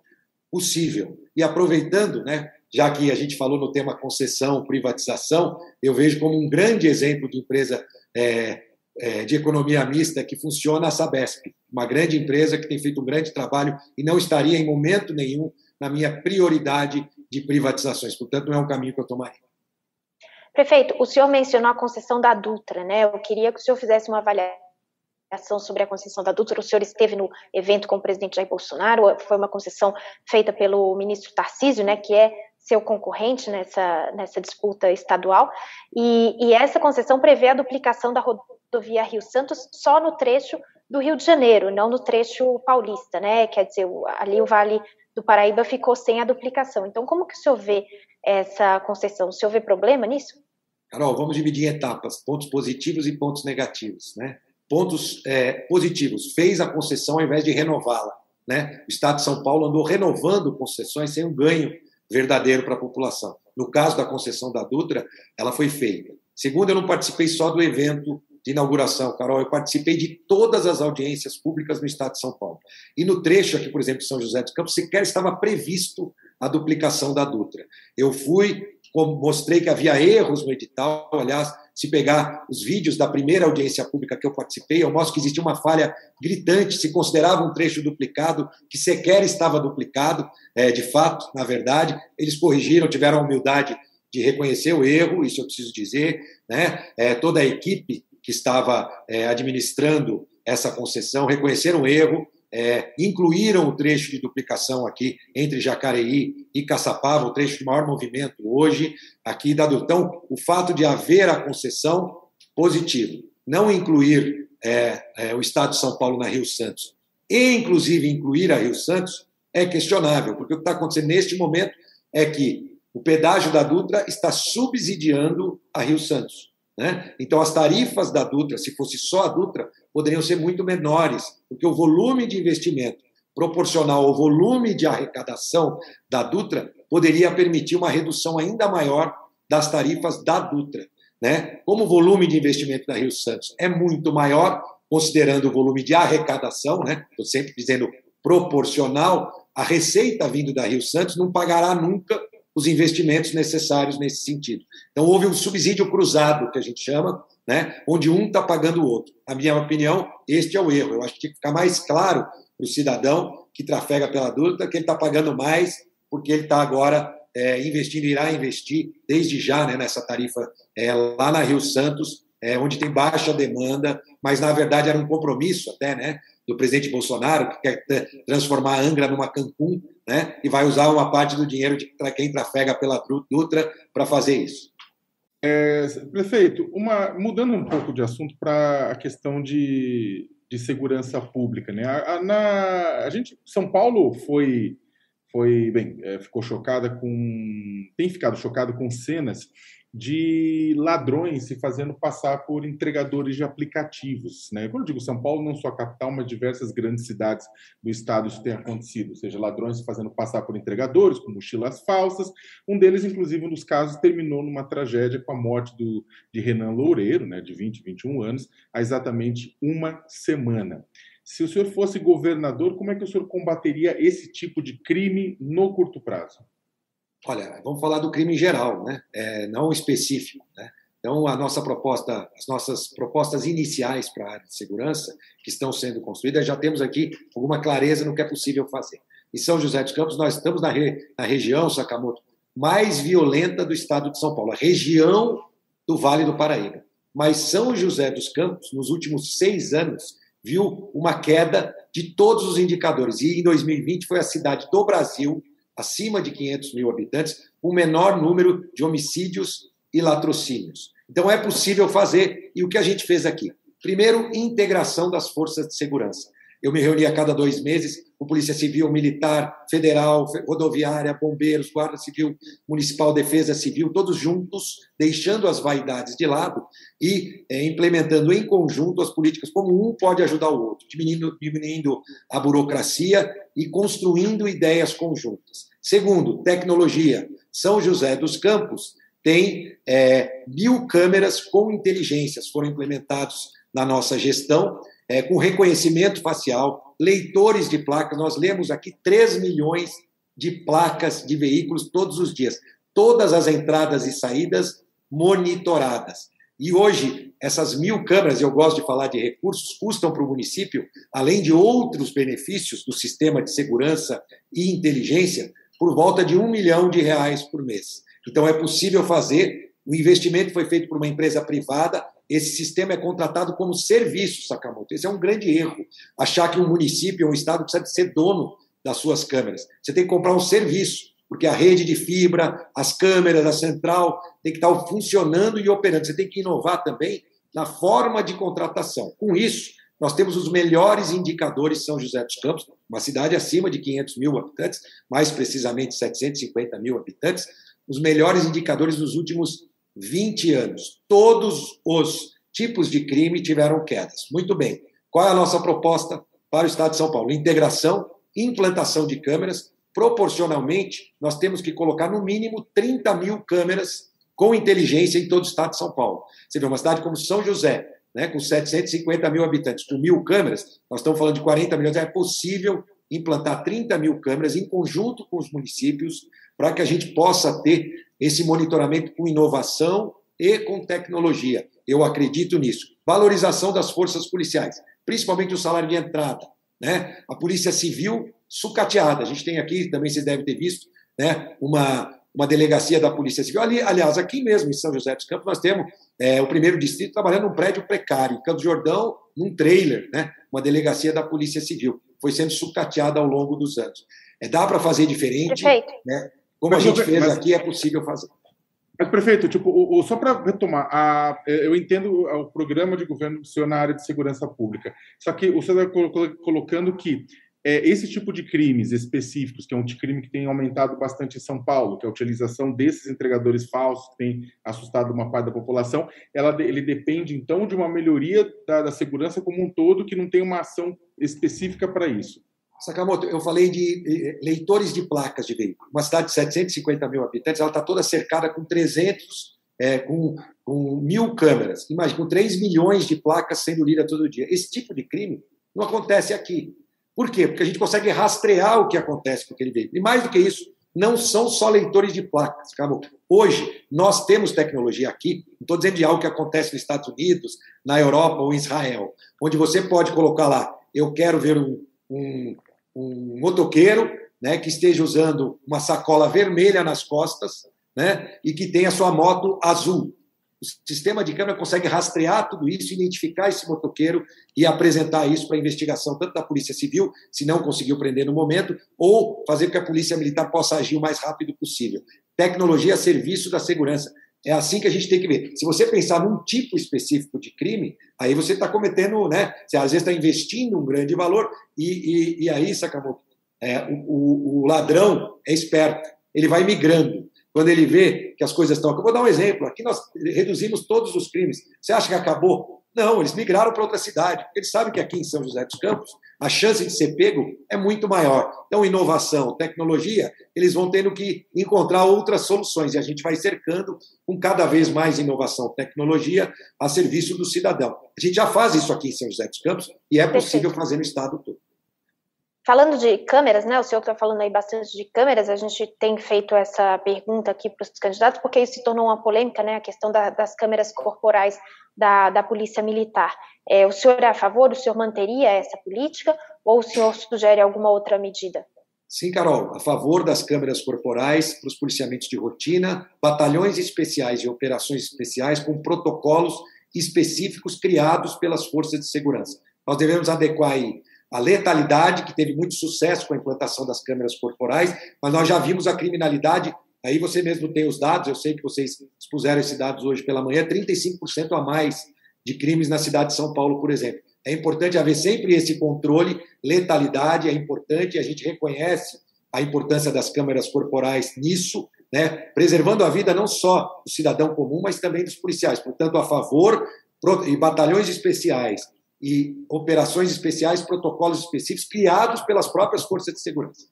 possível. E aproveitando, né, já que a gente falou no tema concessão, privatização, eu vejo como um grande exemplo de empresa é, é, de economia mista que funciona a Sabesp, uma grande empresa que tem feito um grande trabalho e não estaria em momento nenhum na minha prioridade de privatizações. Portanto, não é um caminho que eu tomaria. Prefeito, o senhor mencionou a concessão da Dutra, né? Eu queria que o senhor fizesse uma avaliação sobre a concessão da Dutra. O senhor esteve no evento com o presidente Jair Bolsonaro, foi uma concessão feita pelo ministro Tarcísio, né, que é seu concorrente nessa, nessa disputa estadual, e, e essa concessão prevê a duplicação da rodovia Rio Santos só no trecho do Rio de Janeiro, não no trecho paulista, né? Quer dizer, ali o Vale do Paraíba ficou sem a duplicação. Então, como que o senhor vê essa concessão? O senhor vê problema nisso? Carol, vamos dividir em etapas, pontos positivos e pontos negativos. Né? Pontos é, positivos, fez a concessão ao invés de renová-la. Né? O Estado de São Paulo andou renovando concessões sem um ganho verdadeiro para a população. No caso da concessão da Dutra, ela foi feita. Segundo, eu não participei só do evento de inauguração, Carol, eu participei de todas as audiências públicas no estado de São Paulo. E no trecho aqui, por exemplo, de São José dos Campos, sequer estava previsto a duplicação da Dutra. Eu fui, mostrei que havia erros no edital, aliás, se pegar os vídeos da primeira audiência pública que eu participei, eu mostro que existia uma falha gritante, se considerava um trecho duplicado, que sequer estava duplicado, é, de fato, na verdade. Eles corrigiram, tiveram a humildade de reconhecer o erro, isso eu preciso dizer. Né? É, toda a equipe que estava é, administrando essa concessão reconheceram o erro, é, incluíram o trecho de duplicação aqui entre Jacareí e Caçapava, o trecho de maior movimento hoje aqui da Então, o fato de haver a concessão, positivo. Não incluir é, é, o Estado de São Paulo na Rio Santos, e inclusive incluir a Rio Santos, é questionável, porque o que está acontecendo neste momento é que o pedágio da Dutra está subsidiando a Rio Santos. Né? Então, as tarifas da Dutra, se fosse só a Dutra, poderiam ser muito menores, porque o volume de investimento proporcional ao volume de arrecadação da Dutra poderia permitir uma redução ainda maior das tarifas da Dutra. Né? Como o volume de investimento da Rio Santos é muito maior, considerando o volume de arrecadação, né? estou sempre dizendo proporcional, a receita vindo da Rio Santos não pagará nunca os investimentos necessários nesse sentido. Então, houve um subsídio cruzado, que a gente chama, né, onde um está pagando o outro. Na minha opinião, este é o erro. Eu acho que tinha que ficar mais claro para o cidadão que trafega pela dúvida que ele está pagando mais porque ele está agora é, investindo, irá investir desde já né, nessa tarifa é, lá na Rio Santos, é, onde tem baixa demanda, mas na verdade era um compromisso até, né, do presidente Bolsonaro, que quer transformar a Angra numa Cancún, né, e vai usar uma parte do dinheiro de quem trafega pela Dutra para fazer isso. É, prefeito, uma, mudando um pouco de assunto para a questão de, de segurança pública, né? A, a, na, a gente, São Paulo foi foi bem, é, ficou chocada com, tem ficado chocado com cenas de ladrões se fazendo passar por entregadores de aplicativos. Né? Quando eu digo São Paulo, não só a capital, mas diversas grandes cidades do estado isso tem acontecido, ou seja, ladrões se fazendo passar por entregadores, com mochilas falsas. Um deles, inclusive, um dos casos, terminou numa tragédia com a morte do, de Renan Loureiro, né, de 20, 21 anos, há exatamente uma semana. Se o senhor fosse governador, como é que o senhor combateria esse tipo de crime no curto prazo? Olha, vamos falar do crime em geral, né? É, não específico. Né? Então, a nossa proposta, as nossas propostas iniciais para a área de segurança, que estão sendo construídas, já temos aqui alguma clareza no que é possível fazer. Em São José dos Campos, nós estamos na, re, na região, Sakamoto, mais violenta do estado de São Paulo, a região do Vale do Paraíba. Mas São José dos Campos, nos últimos seis anos, viu uma queda de todos os indicadores. E em 2020 foi a cidade do Brasil acima de 500 mil habitantes, o menor número de homicídios e latrocínios. Então, é possível fazer, e o que a gente fez aqui? Primeiro, integração das forças de segurança. Eu me reunia a cada dois meses com Polícia Civil, Militar, Federal, Rodoviária, Bombeiros, Guarda Civil, Municipal, Defesa Civil, todos juntos, deixando as vaidades de lado e é, implementando em conjunto as políticas, como um pode ajudar o outro, diminuindo, diminuindo a burocracia e construindo ideias conjuntas. Segundo, tecnologia. São José dos Campos tem é, mil câmeras com inteligências, foram implementados na nossa gestão, é, com reconhecimento facial, leitores de placas. Nós lemos aqui 3 milhões de placas de veículos todos os dias. Todas as entradas e saídas monitoradas. E hoje, essas mil câmeras, eu gosto de falar de recursos, custam para o município, além de outros benefícios do sistema de segurança e inteligência, por volta de um milhão de reais por mês. Então, é possível fazer. O investimento foi feito por uma empresa privada, esse sistema é contratado como serviço, Sakamoto. Esse é um grande erro. Achar que um município ou um estado precisa ser dono das suas câmeras. Você tem que comprar um serviço, porque a rede de fibra, as câmeras, a central, tem que estar funcionando e operando. Você tem que inovar também na forma de contratação. Com isso, nós temos os melhores indicadores São José dos Campos, uma cidade acima de 500 mil habitantes, mais precisamente 750 mil habitantes, os melhores indicadores dos últimos 20 anos. Todos os tipos de crime tiveram quedas. Muito bem. Qual é a nossa proposta para o Estado de São Paulo? Integração, implantação de câmeras. Proporcionalmente, nós temos que colocar no mínimo 30 mil câmeras com inteligência em todo o Estado de São Paulo. Você vê uma cidade como São José, né, com 750 mil habitantes, com mil câmeras, nós estamos falando de 40 milhões, é possível implantar 30 mil câmeras em conjunto com os municípios para que a gente possa ter esse monitoramento com inovação e com tecnologia. Eu acredito nisso. Valorização das forças policiais, principalmente o salário de entrada. Né? A Polícia Civil sucateada. A gente tem aqui, também vocês devem ter visto, né, uma, uma delegacia da Polícia Civil. Ali, aliás, aqui mesmo em São José dos Campos, nós temos é, o primeiro distrito trabalhando num prédio precário, em Campos Jordão, num trailer, né, uma delegacia da Polícia Civil. Foi sendo sucateada ao longo dos anos. É, dá para fazer diferente. Perfeito. Né? Como mas, a gente fez mas, aqui, é possível fazer. Mas, prefeito, tipo, o, o, só para retomar, a, eu entendo o programa de governo do senhor na área de segurança pública. Só que o senhor está colocando que é, esse tipo de crimes específicos, que é um crime que tem aumentado bastante em São Paulo, que é a utilização desses entregadores falsos, que tem assustado uma parte da população, ela, ele depende, então, de uma melhoria da, da segurança como um todo, que não tem uma ação específica para isso. Sakamoto, eu falei de leitores de placas de veículo. Uma cidade de 750 mil habitantes, ela está toda cercada com 300, é, com, com mil câmeras. Imagina, com 3 milhões de placas sendo lidas todo dia. Esse tipo de crime não acontece aqui. Por quê? Porque a gente consegue rastrear o que acontece com aquele veículo. E mais do que isso, não são só leitores de placas. Acabou. Hoje, nós temos tecnologia aqui, não estou dizendo de algo que acontece nos Estados Unidos, na Europa ou em Israel, onde você pode colocar lá, eu quero ver um, um, um motoqueiro né, que esteja usando uma sacola vermelha nas costas né, e que tenha sua moto azul. O sistema de câmera consegue rastrear tudo isso, identificar esse motoqueiro e apresentar isso para investigação, tanto da Polícia Civil, se não conseguiu prender no momento, ou fazer com que a Polícia Militar possa agir o mais rápido possível. Tecnologia a serviço da segurança. É assim que a gente tem que ver. Se você pensar num tipo específico de crime, aí você está cometendo, né? Você às vezes está investindo um grande valor e, e, e aí, Sakamoto, é, o, o, ladrão é esperto, ele vai migrando. Quando ele vê que as coisas estão. Eu vou dar um exemplo. Aqui nós reduzimos todos os crimes. Você acha que acabou? Não, eles migraram para outra cidade. Eles sabem que aqui em São José dos Campos a chance de ser pego é muito maior. Então, inovação, tecnologia, eles vão tendo que encontrar outras soluções e a gente vai cercando com cada vez mais inovação, tecnologia a serviço do cidadão. A gente já faz isso aqui em São José dos Campos e é possível fazer no estado todo. Falando de câmeras, né? O senhor está falando aí bastante de câmeras. A gente tem feito essa pergunta aqui para os candidatos porque isso se tornou uma polêmica, né? A questão da, das câmeras corporais da, da Polícia Militar. É, o senhor é a favor? O senhor manteria essa política ou o senhor sugere alguma outra medida? Sim, Carol, a favor das câmeras corporais para os policiamentos de rotina, batalhões especiais e operações especiais com protocolos específicos criados pelas forças de segurança. Nós devemos adequar aí a letalidade, que teve muito sucesso com a implantação das câmeras corporais, mas nós já vimos a criminalidade Aí você mesmo tem os dados, eu sei que vocês expuseram esses dados hoje pela manhã, 35% a mais de crimes na cidade de São Paulo, por exemplo. É importante haver sempre esse controle, letalidade é importante, a gente reconhece a importância das câmeras corporais nisso, né, preservando a vida não só do cidadão comum, mas também dos policiais. Portanto, a favor e batalhões especiais e operações especiais, protocolos específicos criados pelas próprias forças de segurança.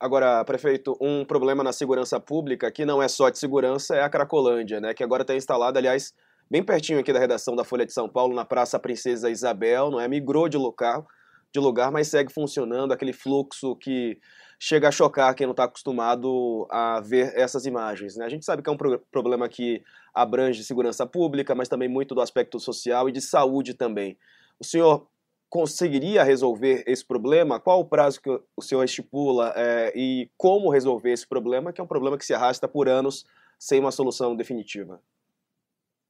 Agora, prefeito, um problema na segurança pública que não é só de segurança é a Cracolândia, né? Que agora está instalada, aliás, bem pertinho aqui da redação da Folha de São Paulo, na Praça Princesa Isabel, não é? Migrou de lugar, de lugar, mas segue funcionando aquele fluxo que chega a chocar quem não está acostumado a ver essas imagens. Né? A gente sabe que é um pro problema que abrange segurança pública, mas também muito do aspecto social e de saúde também. O senhor conseguiria resolver esse problema? Qual o prazo que o senhor estipula é, e como resolver esse problema, que é um problema que se arrasta por anos sem uma solução definitiva?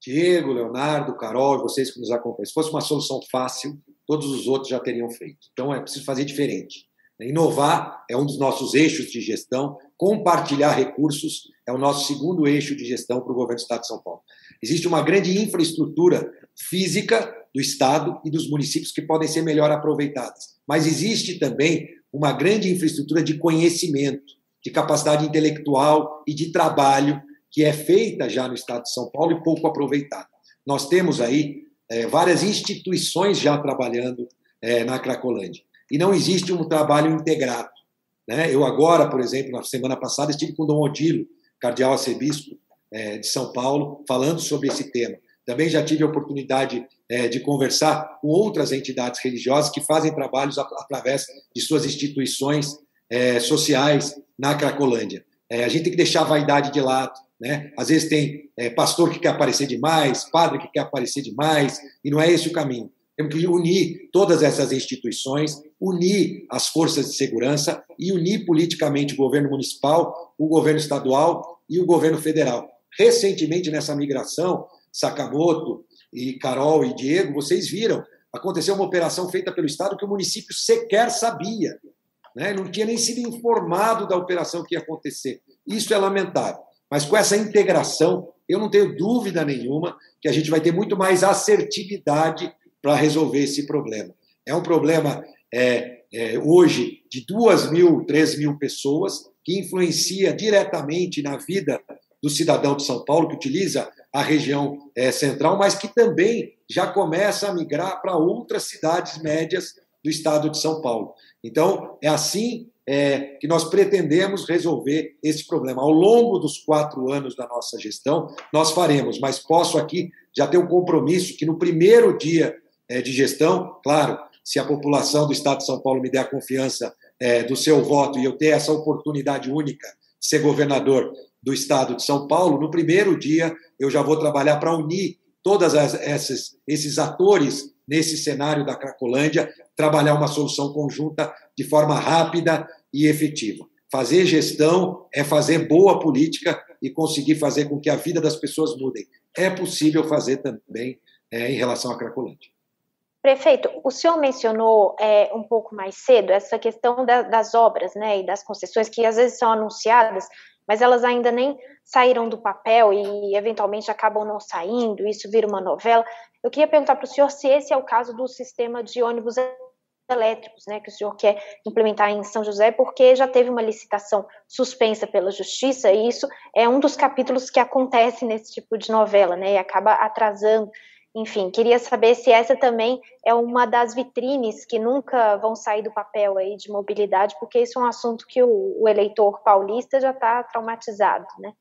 Diego, Leonardo, Carol vocês que nos acompanham, se fosse uma solução fácil, todos os outros já teriam feito. Então é preciso fazer diferente. Inovar é um dos nossos eixos de gestão, compartilhar recursos é o nosso segundo eixo de gestão para o governo do Estado de São Paulo. Existe uma grande infraestrutura física do Estado e dos municípios que podem ser melhor aproveitadas. Mas existe também uma grande infraestrutura de conhecimento, de capacidade intelectual e de trabalho que é feita já no Estado de São Paulo e pouco aproveitada. Nós temos aí é, várias instituições já trabalhando é, na Cracolândia. E não existe um trabalho integrado. Né? Eu agora, por exemplo, na semana passada, estive com o Dom Odilo, cardeal arcebispo é, de São Paulo, falando sobre esse tema. Também já tive a oportunidade é, de conversar com outras entidades religiosas que fazem trabalhos através de suas instituições é, sociais na Cracolândia. É, a gente tem que deixar a vaidade de lado. Né? Às vezes tem é, pastor que quer aparecer demais, padre que quer aparecer demais, e não é esse o caminho. Temos que unir todas essas instituições, unir as forças de segurança e unir politicamente o governo municipal, o governo estadual e o governo federal. Recentemente, nessa migração, Sakamoto e Carol e Diego, vocês viram, aconteceu uma operação feita pelo Estado que o município sequer sabia. Né? Não tinha nem sido informado da operação que ia acontecer. Isso é lamentável. Mas com essa integração, eu não tenho dúvida nenhuma que a gente vai ter muito mais assertividade para resolver esse problema. É um problema é, é, hoje de duas mil, três mil pessoas que influencia diretamente na vida do cidadão de São Paulo que utiliza a região é, central, mas que também já começa a migrar para outras cidades médias do estado de São Paulo. Então, é assim é, que nós pretendemos resolver esse problema. Ao longo dos quatro anos da nossa gestão, nós faremos, mas posso aqui já ter um compromisso que no primeiro dia é, de gestão, claro, se a população do estado de São Paulo me der a confiança é, do seu voto e eu ter essa oportunidade única de ser governador do estado de São Paulo, no primeiro dia eu já vou trabalhar para unir todas esses atores nesse cenário da Cracolândia, trabalhar uma solução conjunta de forma rápida e efetiva. Fazer gestão é fazer boa política e conseguir fazer com que a vida das pessoas mudem. É possível fazer também é, em relação à Cracolândia. Prefeito, o senhor mencionou é, um pouco mais cedo essa questão da, das obras né, e das concessões que às vezes são anunciadas, mas elas ainda nem saíram do papel e eventualmente acabam não saindo, isso vira uma novela. Eu queria perguntar para o senhor se esse é o caso do sistema de ônibus elétricos, né, que o senhor quer implementar em São José, porque já teve uma licitação suspensa pela Justiça, e isso é um dos capítulos que acontece nesse tipo de novela, né, e acaba atrasando enfim, queria saber se essa também é uma das vitrines que nunca vão sair do papel aí de mobilidade, porque isso é um assunto que o, o eleitor paulista já está traumatizado, né?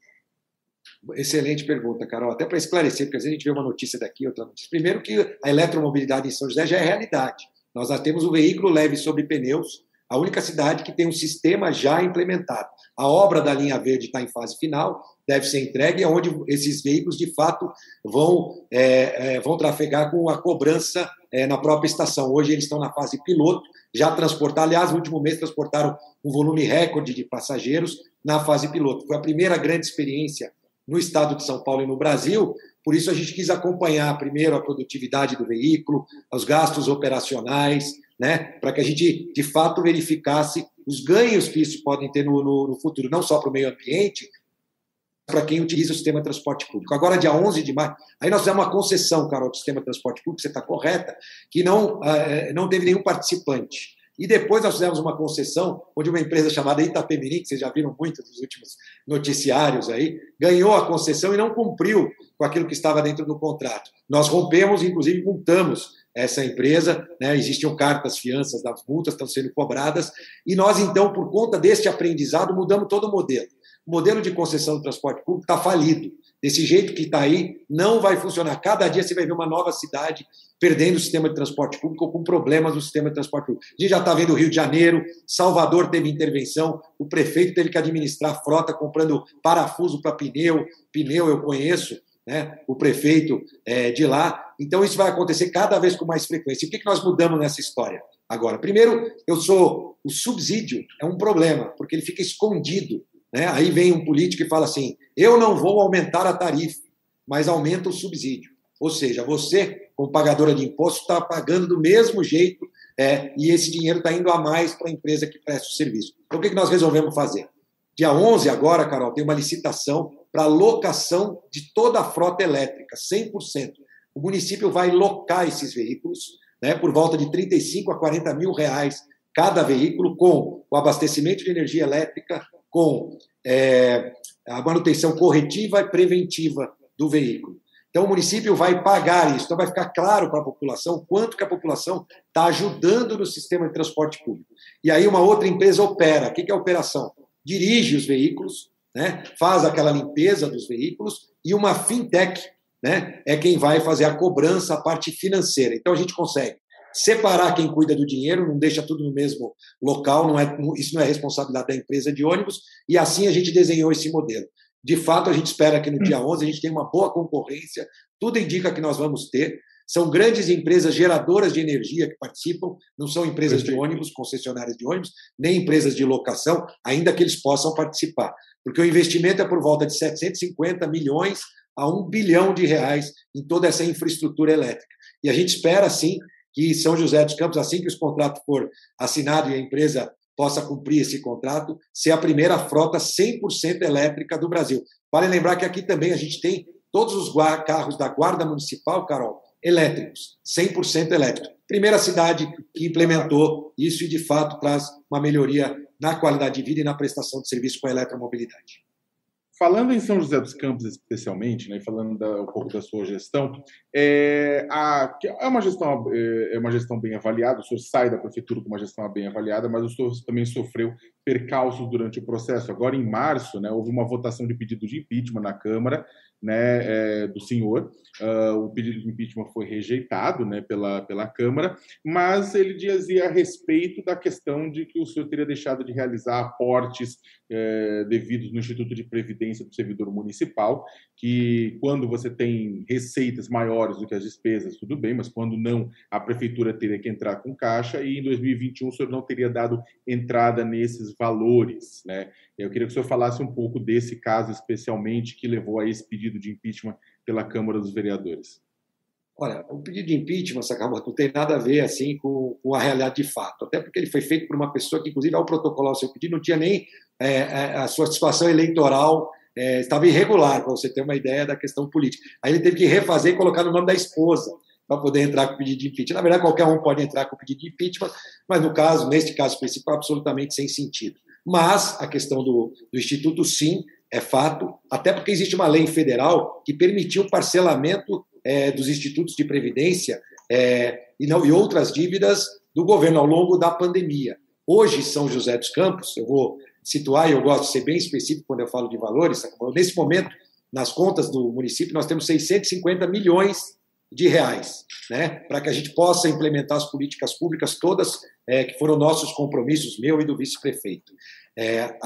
Excelente pergunta, Carol. Até para esclarecer, porque às vezes a gente vê uma notícia daqui, outra notícia. Primeiro que a eletromobilidade em São José já é realidade. Nós já temos o veículo leve sobre pneus, a única cidade que tem um sistema já implementado. A obra da linha verde está em fase final, deve ser entregue, onde esses veículos, de fato, vão, é, é, vão trafegar com a cobrança é, na própria estação. Hoje eles estão na fase piloto, já transportaram, aliás, no último mês transportaram um volume recorde de passageiros na fase piloto. Foi a primeira grande experiência no estado de São Paulo e no Brasil, por isso a gente quis acompanhar primeiro a produtividade do veículo, os gastos operacionais, né, para que a gente, de fato, verificasse os ganhos que isso pode ter no, no, no futuro, não só para o meio ambiente, para quem utiliza o sistema de transporte público. Agora, dia 11 de maio, aí nós fizemos uma concessão, Carol, do sistema de transporte público, você está correta, que não, uh, não teve nenhum participante. E depois nós fizemos uma concessão, onde uma empresa chamada Itapemirim, que vocês já viram muito nos últimos noticiários aí, ganhou a concessão e não cumpriu com aquilo que estava dentro do contrato. Nós rompemos, inclusive multamos essa empresa, né? existiam cartas, fianças das multas estão sendo cobradas, e nós, então, por conta deste aprendizado, mudamos todo o modelo. O modelo de concessão do transporte público está falido. Desse jeito que está aí, não vai funcionar. Cada dia você vai ver uma nova cidade perdendo o sistema de transporte público ou com problemas no sistema de transporte público. A gente já está vendo o Rio de Janeiro, Salvador teve intervenção, o prefeito teve que administrar frota comprando parafuso para pneu. Pneu eu conheço, né? o prefeito é, de lá. Então, isso vai acontecer cada vez com mais frequência. E o que, que nós mudamos nessa história? Agora, primeiro, eu sou. O subsídio é um problema, porque ele fica escondido né? Aí vem um político e fala assim: eu não vou aumentar a tarifa, mas aumenta o subsídio. Ou seja, você, como pagadora de imposto, está pagando do mesmo jeito é, e esse dinheiro está indo a mais para a empresa que presta o serviço. Então, o que nós resolvemos fazer? Dia 11, agora, Carol, tem uma licitação para locação de toda a frota elétrica, 100%. O município vai locar esses veículos né, por volta de 35 a 40 mil reais cada veículo, com o abastecimento de energia elétrica, com é, a manutenção corretiva e preventiva do veículo. Então, o município vai pagar isso. Então, vai ficar claro para a população quanto que a população está ajudando no sistema de transporte público. E aí, uma outra empresa opera. O que é a operação? Dirige os veículos, né? faz aquela limpeza dos veículos, e uma fintech né? é quem vai fazer a cobrança, a parte financeira. Então, a gente consegue separar quem cuida do dinheiro, não deixa tudo no mesmo local, não é, isso não é responsabilidade da empresa de ônibus, e assim a gente desenhou esse modelo. De fato, a gente espera que no dia 11 a gente tenha uma boa concorrência, tudo indica que nós vamos ter. São grandes empresas geradoras de energia que participam, não são empresas de ônibus, concessionárias de ônibus, nem empresas de locação, ainda que eles possam participar. Porque o investimento é por volta de 750 milhões a 1 bilhão de reais em toda essa infraestrutura elétrica. E a gente espera, sim, que São José dos Campos, assim que o contrato for assinado e a empresa possa cumprir esse contrato, ser a primeira frota 100% elétrica do Brasil. Vale lembrar que aqui também a gente tem todos os carros da Guarda Municipal, Carol, elétricos, 100% elétricos. Primeira cidade que implementou isso e, de fato, traz uma melhoria na qualidade de vida e na prestação de serviço com a eletromobilidade. Falando em São José dos Campos especialmente, né, falando da, um pouco da sua gestão, é, a, é, uma gestão, é, é uma gestão bem avaliada, o senhor sai da prefeitura com uma gestão bem avaliada, mas o senhor também sofreu percalços durante o processo. Agora, em março, né, houve uma votação de pedido de impeachment na Câmara né, é, do senhor. Uh, o pedido de impeachment foi rejeitado né, pela, pela Câmara, mas ele dizia a respeito da questão de que o senhor teria deixado de realizar aportes é, devidos no Instituto de Previdência do Servidor Municipal, que quando você tem receitas maiores do que as despesas, tudo bem, mas quando não, a prefeitura teria que entrar com caixa e em 2021 o senhor não teria dado entrada nesses valores. Né? Eu queria que o senhor falasse um pouco desse caso especialmente que levou a esse pedido de impeachment pela Câmara dos Vereadores. Olha, o pedido de impeachment, Sakamoto, não tem nada a ver assim com, com, a realidade de fato, até porque ele foi feito por uma pessoa que, inclusive, ao protocolar o seu pedido, não tinha nem é, é a sua situação eleitoral é, estava irregular, para você ter uma ideia da questão política. Aí ele teve que refazer e colocar no nome da esposa para poder entrar com o pedido de impeachment. Na verdade, qualquer um pode entrar com o pedido de impeachment, mas no caso, neste caso específico, absolutamente sem sentido. Mas a questão do, do Instituto, sim, é fato, até porque existe uma lei federal que permitiu o parcelamento é, dos institutos de previdência é, e, não, e outras dívidas do governo ao longo da pandemia. Hoje, São José dos Campos, eu vou situar, e eu gosto de ser bem específico quando eu falo de valores, nesse momento, nas contas do município, nós temos 650 milhões de reais, né, para que a gente possa implementar as políticas públicas todas é, que foram nossos compromissos, meu e do vice-prefeito. É,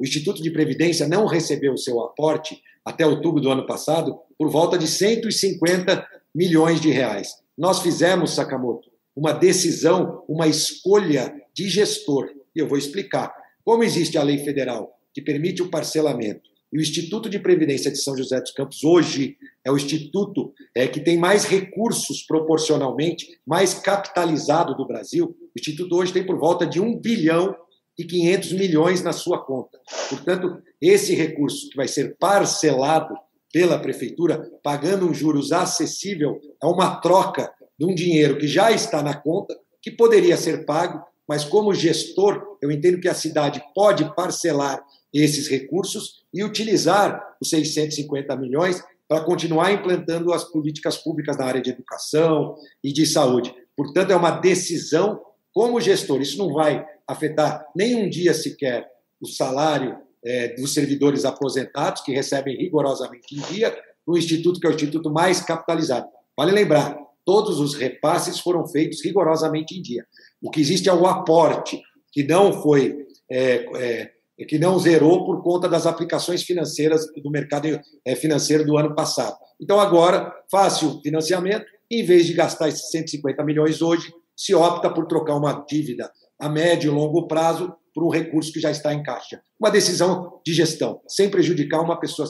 o Instituto de Previdência não recebeu o seu aporte até outubro do ano passado por volta de 150 milhões de reais. Nós fizemos, Sakamoto, uma decisão, uma escolha de gestor, e eu vou explicar. Como existe a lei federal que permite o parcelamento e o Instituto de Previdência de São José dos Campos hoje é o instituto é, que tem mais recursos proporcionalmente, mais capitalizado do Brasil. O instituto hoje tem por volta de um bilhão e 500 milhões na sua conta. Portanto, esse recurso que vai ser parcelado pela prefeitura, pagando um juros acessível, é uma troca de um dinheiro que já está na conta, que poderia ser pago, mas como gestor, eu entendo que a cidade pode parcelar esses recursos e utilizar os 650 milhões para continuar implantando as políticas públicas na área de educação e de saúde. Portanto, é uma decisão como gestor. Isso não vai afetar nem um dia sequer o salário é, dos servidores aposentados, que recebem rigorosamente em dia, no instituto que é o instituto mais capitalizado. Vale lembrar, todos os repasses foram feitos rigorosamente em dia. O que existe é o aporte, que não foi. É, é, que não zerou por conta das aplicações financeiras do mercado é, financeiro do ano passado. Então, agora, fácil financiamento, em vez de gastar esses 150 milhões hoje, se opta por trocar uma dívida a médio e longo prazo por um recurso que já está em caixa. Uma decisão de gestão, sem prejudicar uma pessoa.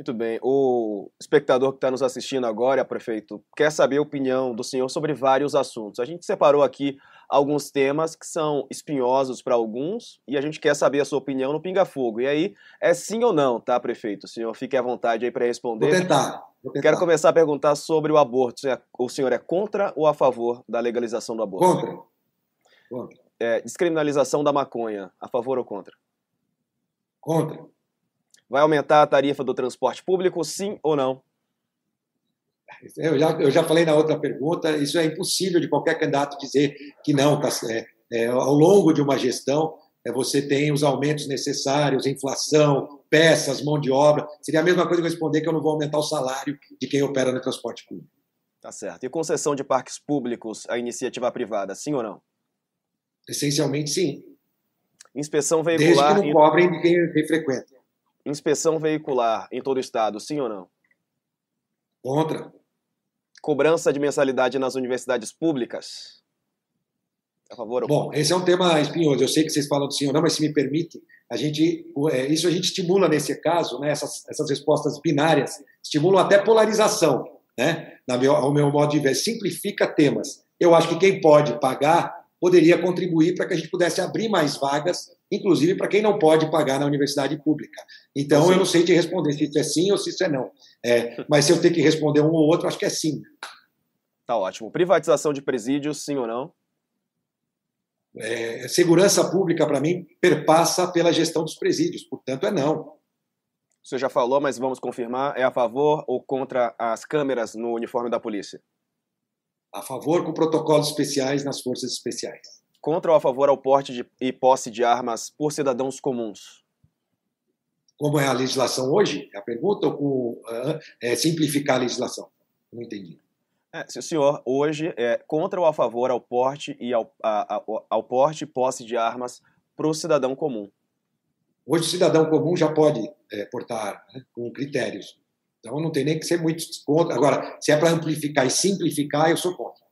Muito bem. O espectador que está nos assistindo agora, prefeito, quer saber a opinião do senhor sobre vários assuntos. A gente separou aqui alguns temas que são espinhosos para alguns e a gente quer saber a sua opinião no Pinga Fogo. E aí, é sim ou não, tá, prefeito? O senhor fique à vontade aí para responder. Vou tentar, vou tentar. Quero começar a perguntar sobre o aborto. O senhor é contra ou a favor da legalização do aborto? Contra. Contra. É, descriminalização da maconha, a favor ou contra? Contra. Vai aumentar a tarifa do transporte público, sim ou não? Eu já, eu já falei na outra pergunta, isso é impossível de qualquer candidato dizer que não. Tá, é, é, ao longo de uma gestão, é, você tem os aumentos necessários, inflação, peças, mão de obra. Seria a mesma coisa que eu responder que eu não vou aumentar o salário de quem opera no transporte público. Tá certo. E concessão de parques públicos à iniciativa privada, sim ou não? Essencialmente, sim. Inspeção veicular. Desde que não cobrem de quem, quem frequenta. Inspeção veicular em todo o estado, sim ou não? Contra. Cobrança de mensalidade nas universidades públicas. A favor ou Bom, esse é um tema espinhoso. Eu sei que vocês falam do sim ou não, mas se me permite, a gente, é, isso a gente estimula nesse caso, né, essas, essas respostas binárias, estimulam até polarização, né, meu, ao meu modo de ver. Simplifica temas. Eu acho que quem pode pagar poderia contribuir para que a gente pudesse abrir mais vagas, inclusive para quem não pode pagar na universidade pública. Então, eu não sei te responder se isso é sim ou se isso é não. É, mas se eu ter que responder um ou outro, acho que é sim. Tá ótimo. Privatização de presídios, sim ou não? É, segurança pública, para mim, perpassa pela gestão dos presídios, portanto, é não. Você já falou, mas vamos confirmar: é a favor ou contra as câmeras no uniforme da polícia? A favor com protocolos especiais nas forças especiais. Contra ou a favor ao porte de, e posse de armas por cidadãos comuns? Como é a legislação hoje? É a pergunta ou com, é, simplificar a legislação? Não entendi. É, se o senhor hoje é contra ou a favor ao porte e ao, a, a, ao porte e posse de armas para o cidadão comum? Hoje o cidadão comum já pode é, portar né, com critérios. Então não tem nem que ser muito contra. Agora, se é para amplificar e simplificar, eu sou contra.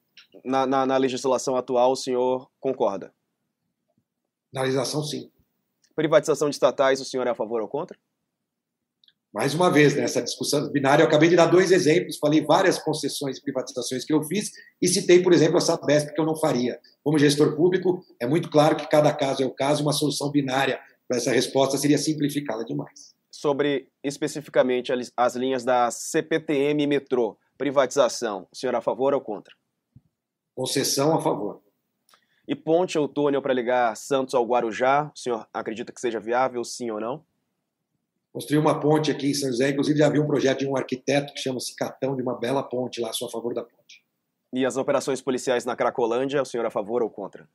Na, na, na, legislação atual, o senhor concorda? Na legislação, sim. Privatização de estatais, o senhor é a favor ou contra? Mais uma vez, nessa discussão binária, eu acabei de dar dois exemplos, falei várias concessões e privatizações que eu fiz e citei, por exemplo, a Sabesp, que eu não faria. Como gestor público, é muito claro que cada caso é o caso, uma solução binária para essa resposta seria simplificá-la demais sobre especificamente as linhas da CPTM metrô, privatização, o senhor é a favor ou contra? Concessão a favor. E ponte ou túnel para ligar Santos ao Guarujá, o senhor acredita que seja viável, sim ou não? Construir uma ponte aqui em São José, inclusive já vi um projeto de um arquiteto que chama-se Catão, de uma bela ponte lá, sou a favor da ponte. E as operações policiais na Cracolândia, o senhor é a favor ou contra?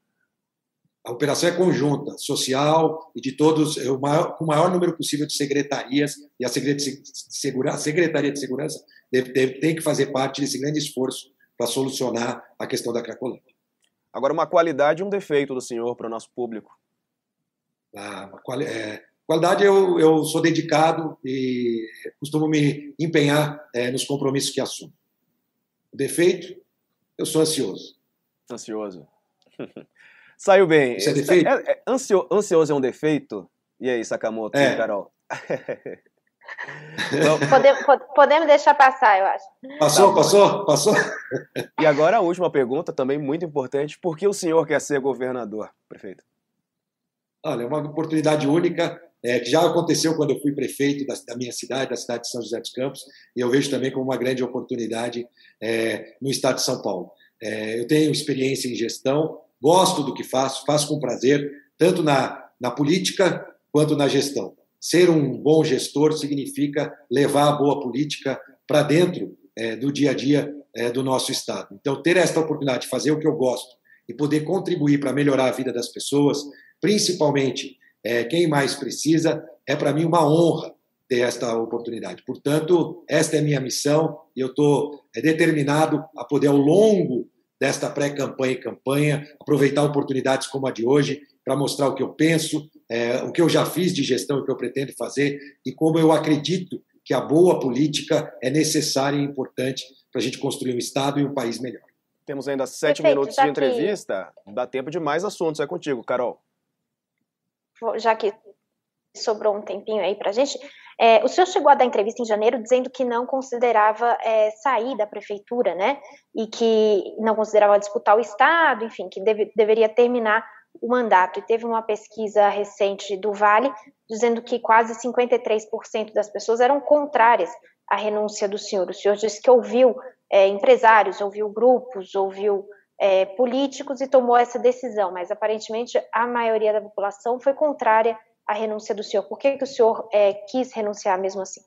A operação é conjunta, social e de todos, é o maior, com o maior número possível de secretarias, e a Secretaria de Segurança, a Secretaria de Segurança deve, deve, tem que fazer parte desse grande esforço para solucionar a questão da Cracolândia. Agora, uma qualidade e um defeito do senhor para o nosso público. Ah, quali é, qualidade, eu, eu sou dedicado e costumo me empenhar é, nos compromissos que assumo. O defeito, eu sou ansioso. Ansioso. [laughs] Saiu bem. Isso é defeito? É, é, ansio, ansioso é um defeito? E aí, Sakamoto é. e Carol? [laughs] podemos, podemos deixar passar, eu acho. Passou, tá passou, passou. E agora a última pergunta, também muito importante. Por que o senhor quer ser governador, prefeito? Olha, é uma oportunidade única, é, que já aconteceu quando eu fui prefeito da, da, minha cidade, da cidade de São José dos Campos, e eu vejo também como uma grande oportunidade é, no estado de São Paulo. É, eu tenho experiência em gestão, gosto do que faço, faço com prazer, tanto na, na política quanto na gestão. Ser um bom gestor significa levar a boa política para dentro é, do dia a dia é, do nosso Estado. Então, ter esta oportunidade de fazer o que eu gosto e poder contribuir para melhorar a vida das pessoas, principalmente é, quem mais precisa, é para mim uma honra ter esta oportunidade. Portanto, esta é minha missão e eu estou é, determinado a poder, ao longo desta pré-campanha e campanha, aproveitar oportunidades como a de hoje para mostrar o que eu penso, é, o que eu já fiz de gestão e o que eu pretendo fazer e como eu acredito que a boa política é necessária e importante para a gente construir um Estado e um país melhor. Temos ainda sete Perfeito, minutos de entrevista. Que... Dá tempo de mais assuntos. É contigo, Carol. Já que sobrou um tempinho aí para a gente, é, o senhor chegou a dar entrevista em janeiro dizendo que não considerava é, sair da prefeitura, né? E que não considerava disputar o Estado, enfim, que deve, deveria terminar o mandato. E teve uma pesquisa recente do Vale dizendo que quase 53% das pessoas eram contrárias à renúncia do senhor. O senhor disse que ouviu é, empresários, ouviu grupos, ouviu é, políticos e tomou essa decisão, mas aparentemente a maioria da população foi contrária à renúncia do senhor. Por que, que o senhor é, quis renunciar mesmo assim?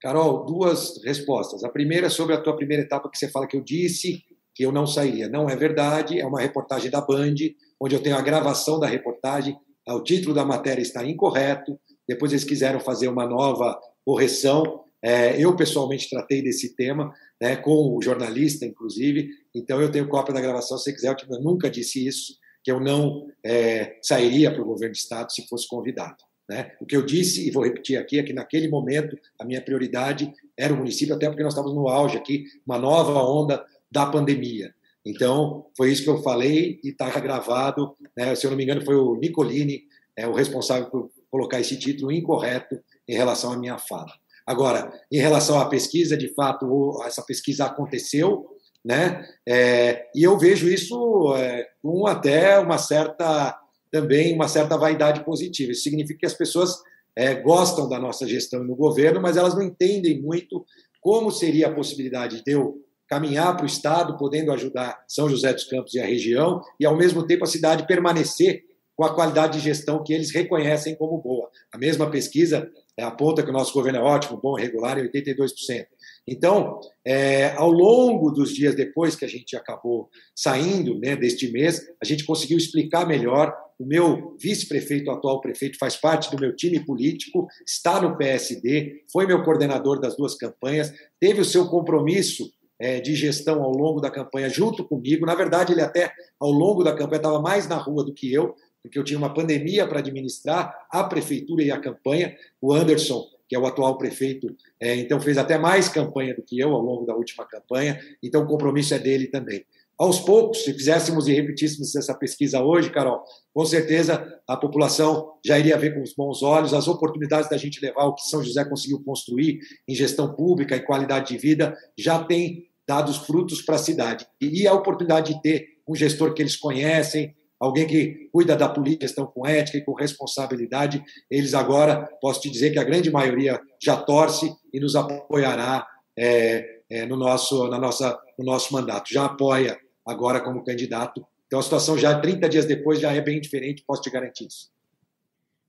Carol, duas respostas. A primeira é sobre a tua primeira etapa que você fala que eu disse que eu não sairia. Não é verdade, é uma reportagem da Band, onde eu tenho a gravação da reportagem, o título da matéria está incorreto, depois eles quiseram fazer uma nova correção. É, eu, pessoalmente, tratei desse tema né, com o jornalista, inclusive, então eu tenho cópia da gravação, se você quiser, eu nunca disse isso, que eu não é, sairia para o governo de Estado se fosse convidado. Né? O que eu disse, e vou repetir aqui, é que naquele momento a minha prioridade era o município, até porque nós estávamos no auge aqui, uma nova onda da pandemia. Então, foi isso que eu falei e está gravado. Né? Se eu não me engano, foi o Nicolini, é, o responsável por colocar esse título incorreto em relação à minha fala. Agora, em relação à pesquisa, de fato, essa pesquisa aconteceu, né? É, e eu vejo isso é, com até uma certa também uma certa vaidade positiva. Isso significa que as pessoas é, gostam da nossa gestão no governo, mas elas não entendem muito como seria a possibilidade de eu caminhar para o Estado, podendo ajudar São José dos Campos e a região, e ao mesmo tempo a cidade permanecer com a qualidade de gestão que eles reconhecem como boa. A mesma pesquisa aponta que o nosso governo é ótimo, bom, regular, em 82%. Então, é, ao longo dos dias depois que a gente acabou saindo né, deste mês, a gente conseguiu explicar melhor. O meu vice-prefeito, atual prefeito, faz parte do meu time político, está no PSD, foi meu coordenador das duas campanhas, teve o seu compromisso é, de gestão ao longo da campanha junto comigo. Na verdade, ele até ao longo da campanha estava mais na rua do que eu, porque eu tinha uma pandemia para administrar a prefeitura e a campanha. O Anderson, que é o atual prefeito, é, então fez até mais campanha do que eu ao longo da última campanha, então o compromisso é dele também. Aos poucos, se fizéssemos e repetíssemos essa pesquisa hoje, Carol, com certeza a população já iria ver com os bons olhos as oportunidades da gente levar o que São José conseguiu construir em gestão pública e qualidade de vida, já tem dado os frutos para a cidade. E a oportunidade de ter um gestor que eles conhecem, alguém que cuida da política, gestão com ética e com responsabilidade, eles agora, posso te dizer que a grande maioria já torce e nos apoiará é, é, no, nosso, na nossa, no nosso mandato, já apoia agora como candidato. Então a situação já 30 dias depois já é bem diferente, posso te garantir isso.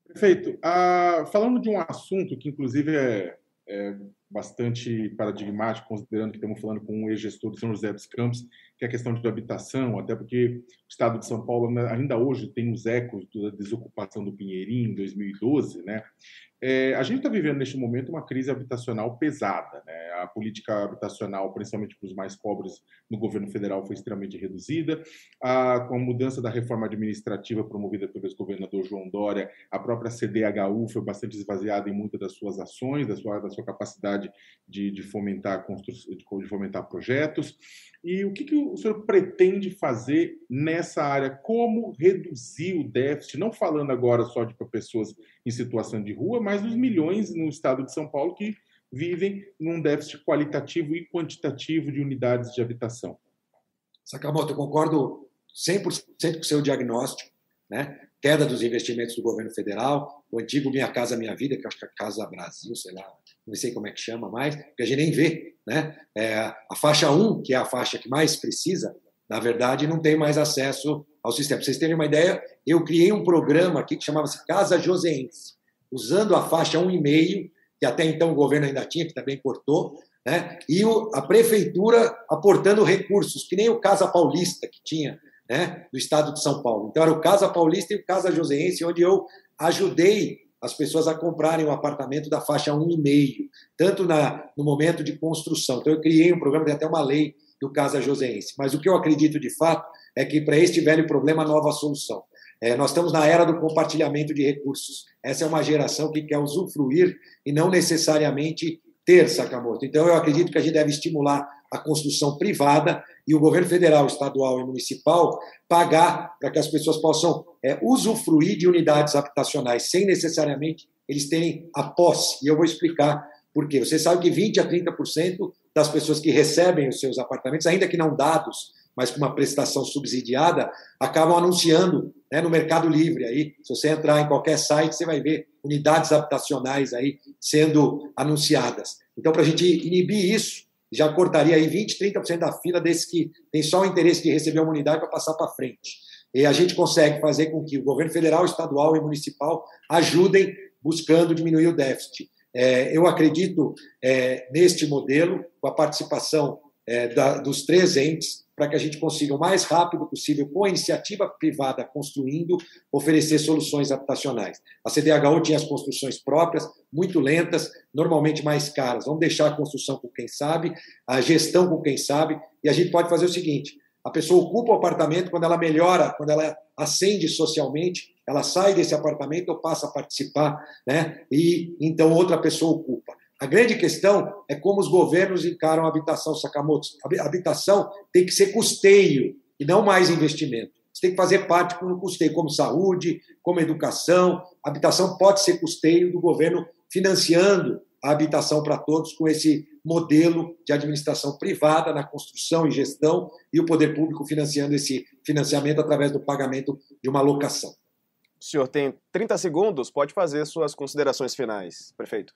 Perfeito. Ah, falando de um assunto que inclusive é, é bastante paradigmático, considerando que estamos falando com um ex-gestor de São José dos Campos, que é a questão de habitação, até porque o Estado de São Paulo ainda hoje tem os ecos da desocupação do Pinheirinho em 2012, né? É, a gente está vivendo neste momento uma crise habitacional pesada. Né? A política habitacional, principalmente para os mais pobres, no governo federal foi extremamente reduzida. A, com a mudança da reforma administrativa promovida pelo ex-governador João Dória, a própria CDHU foi bastante esvaziada em muitas das suas ações, da sua, da sua capacidade de, de, fomentar de fomentar projetos. E o que, que o senhor pretende fazer nessa área? Como reduzir o déficit? Não falando agora só de pessoas em situação de rua, mas dos milhões no estado de São Paulo que vivem num déficit qualitativo e quantitativo de unidades de habitação. Sakamoto, eu concordo 100% com o seu diagnóstico. Né? Queda dos investimentos do governo federal, o antigo Minha Casa Minha Vida, que acho que é Casa Brasil, sei lá, não sei como é que chama mais, que a gente nem vê. Né? É, a faixa 1, que é a faixa que mais precisa, na verdade, não tem mais acesso ao sistema. Para vocês terem uma ideia, eu criei um programa aqui que chamava-se Casa Joseense, usando a faixa 1,5, que até então o governo ainda tinha, que também cortou, né? e a prefeitura aportando recursos, que nem o Casa Paulista que tinha, né? do estado de São Paulo. Então era o Casa Paulista e o Casa Joseense, onde eu ajudei as pessoas a comprarem um apartamento da faixa 1,5, tanto na, no momento de construção. Então eu criei um programa, tem até uma lei do Casa Joseense. Mas o que eu acredito de fato é que para este velho problema, nova solução. É, nós estamos na era do compartilhamento de recursos. Essa é uma geração que quer usufruir e não necessariamente ter Sakamoto. Então, eu acredito que a gente deve estimular a construção privada e o governo federal, estadual e municipal pagar para que as pessoas possam é, usufruir de unidades habitacionais, sem necessariamente eles terem a posse. E eu vou explicar por quê. Você sabe que 20% a 30% das pessoas que recebem os seus apartamentos, ainda que não dados, mas com uma prestação subsidiada, acabam anunciando né, no Mercado Livre. Aí, se você entrar em qualquer site, você vai ver unidades habitacionais aí sendo anunciadas. Então, para a gente inibir isso, já cortaria aí 20, 30% da fila desses que tem só o interesse de receber uma unidade para passar para frente. E a gente consegue fazer com que o governo federal, estadual e municipal ajudem buscando diminuir o déficit. É, eu acredito é, neste modelo, com a participação é, da, dos três entes, para que a gente consiga o mais rápido possível, com a iniciativa privada construindo, oferecer soluções habitacionais. A CDHU tinha as construções próprias, muito lentas, normalmente mais caras. Vamos deixar a construção com quem sabe, a gestão com quem sabe, e a gente pode fazer o seguinte: a pessoa ocupa o apartamento, quando ela melhora, quando ela ascende socialmente, ela sai desse apartamento ou passa a participar, né? e então outra pessoa ocupa. A grande questão é como os governos encaram a habitação, Sakamoto. A habitação tem que ser custeio e não mais investimento. Você tem que fazer parte como custeio, como saúde, como educação. A habitação pode ser custeio do governo financiando a habitação para todos com esse modelo de administração privada na construção e gestão e o poder público financiando esse financiamento através do pagamento de uma locação. O senhor tem 30 segundos, pode fazer suas considerações finais, prefeito.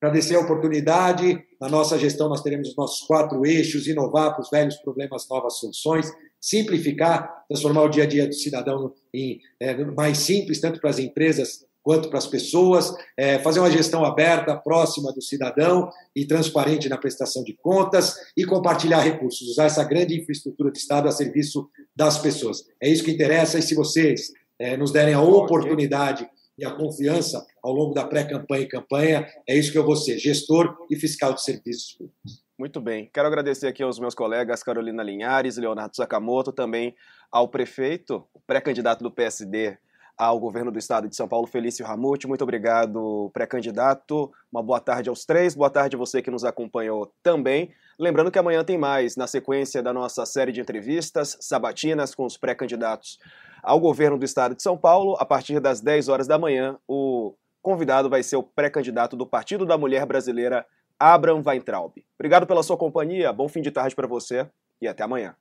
Agradecer a oportunidade. Na nossa gestão, nós teremos os nossos quatro eixos: inovar para os velhos problemas, novas soluções, simplificar, transformar o dia a dia do cidadão em é, mais simples, tanto para as empresas quanto para as pessoas, é, fazer uma gestão aberta, próxima do cidadão e transparente na prestação de contas e compartilhar recursos, usar essa grande infraestrutura do Estado a serviço das pessoas. É isso que interessa e se vocês é, nos derem a oportunidade e a confiança ao longo da pré-campanha e campanha. É isso que eu vou ser, gestor e fiscal de serviços públicos. Muito bem. Quero agradecer aqui aos meus colegas Carolina Linhares Leonardo Sakamoto, também ao prefeito, pré-candidato do PSD ao governo do estado de São Paulo, Felício Ramute. Muito obrigado, pré-candidato. Uma boa tarde aos três. Boa tarde a você que nos acompanhou também. Lembrando que amanhã tem mais, na sequência da nossa série de entrevistas sabatinas com os pré-candidatos ao governo do estado de São Paulo. A partir das 10 horas da manhã, o convidado vai ser o pré-candidato do Partido da Mulher Brasileira, Abraham Weintraub. Obrigado pela sua companhia, bom fim de tarde para você e até amanhã.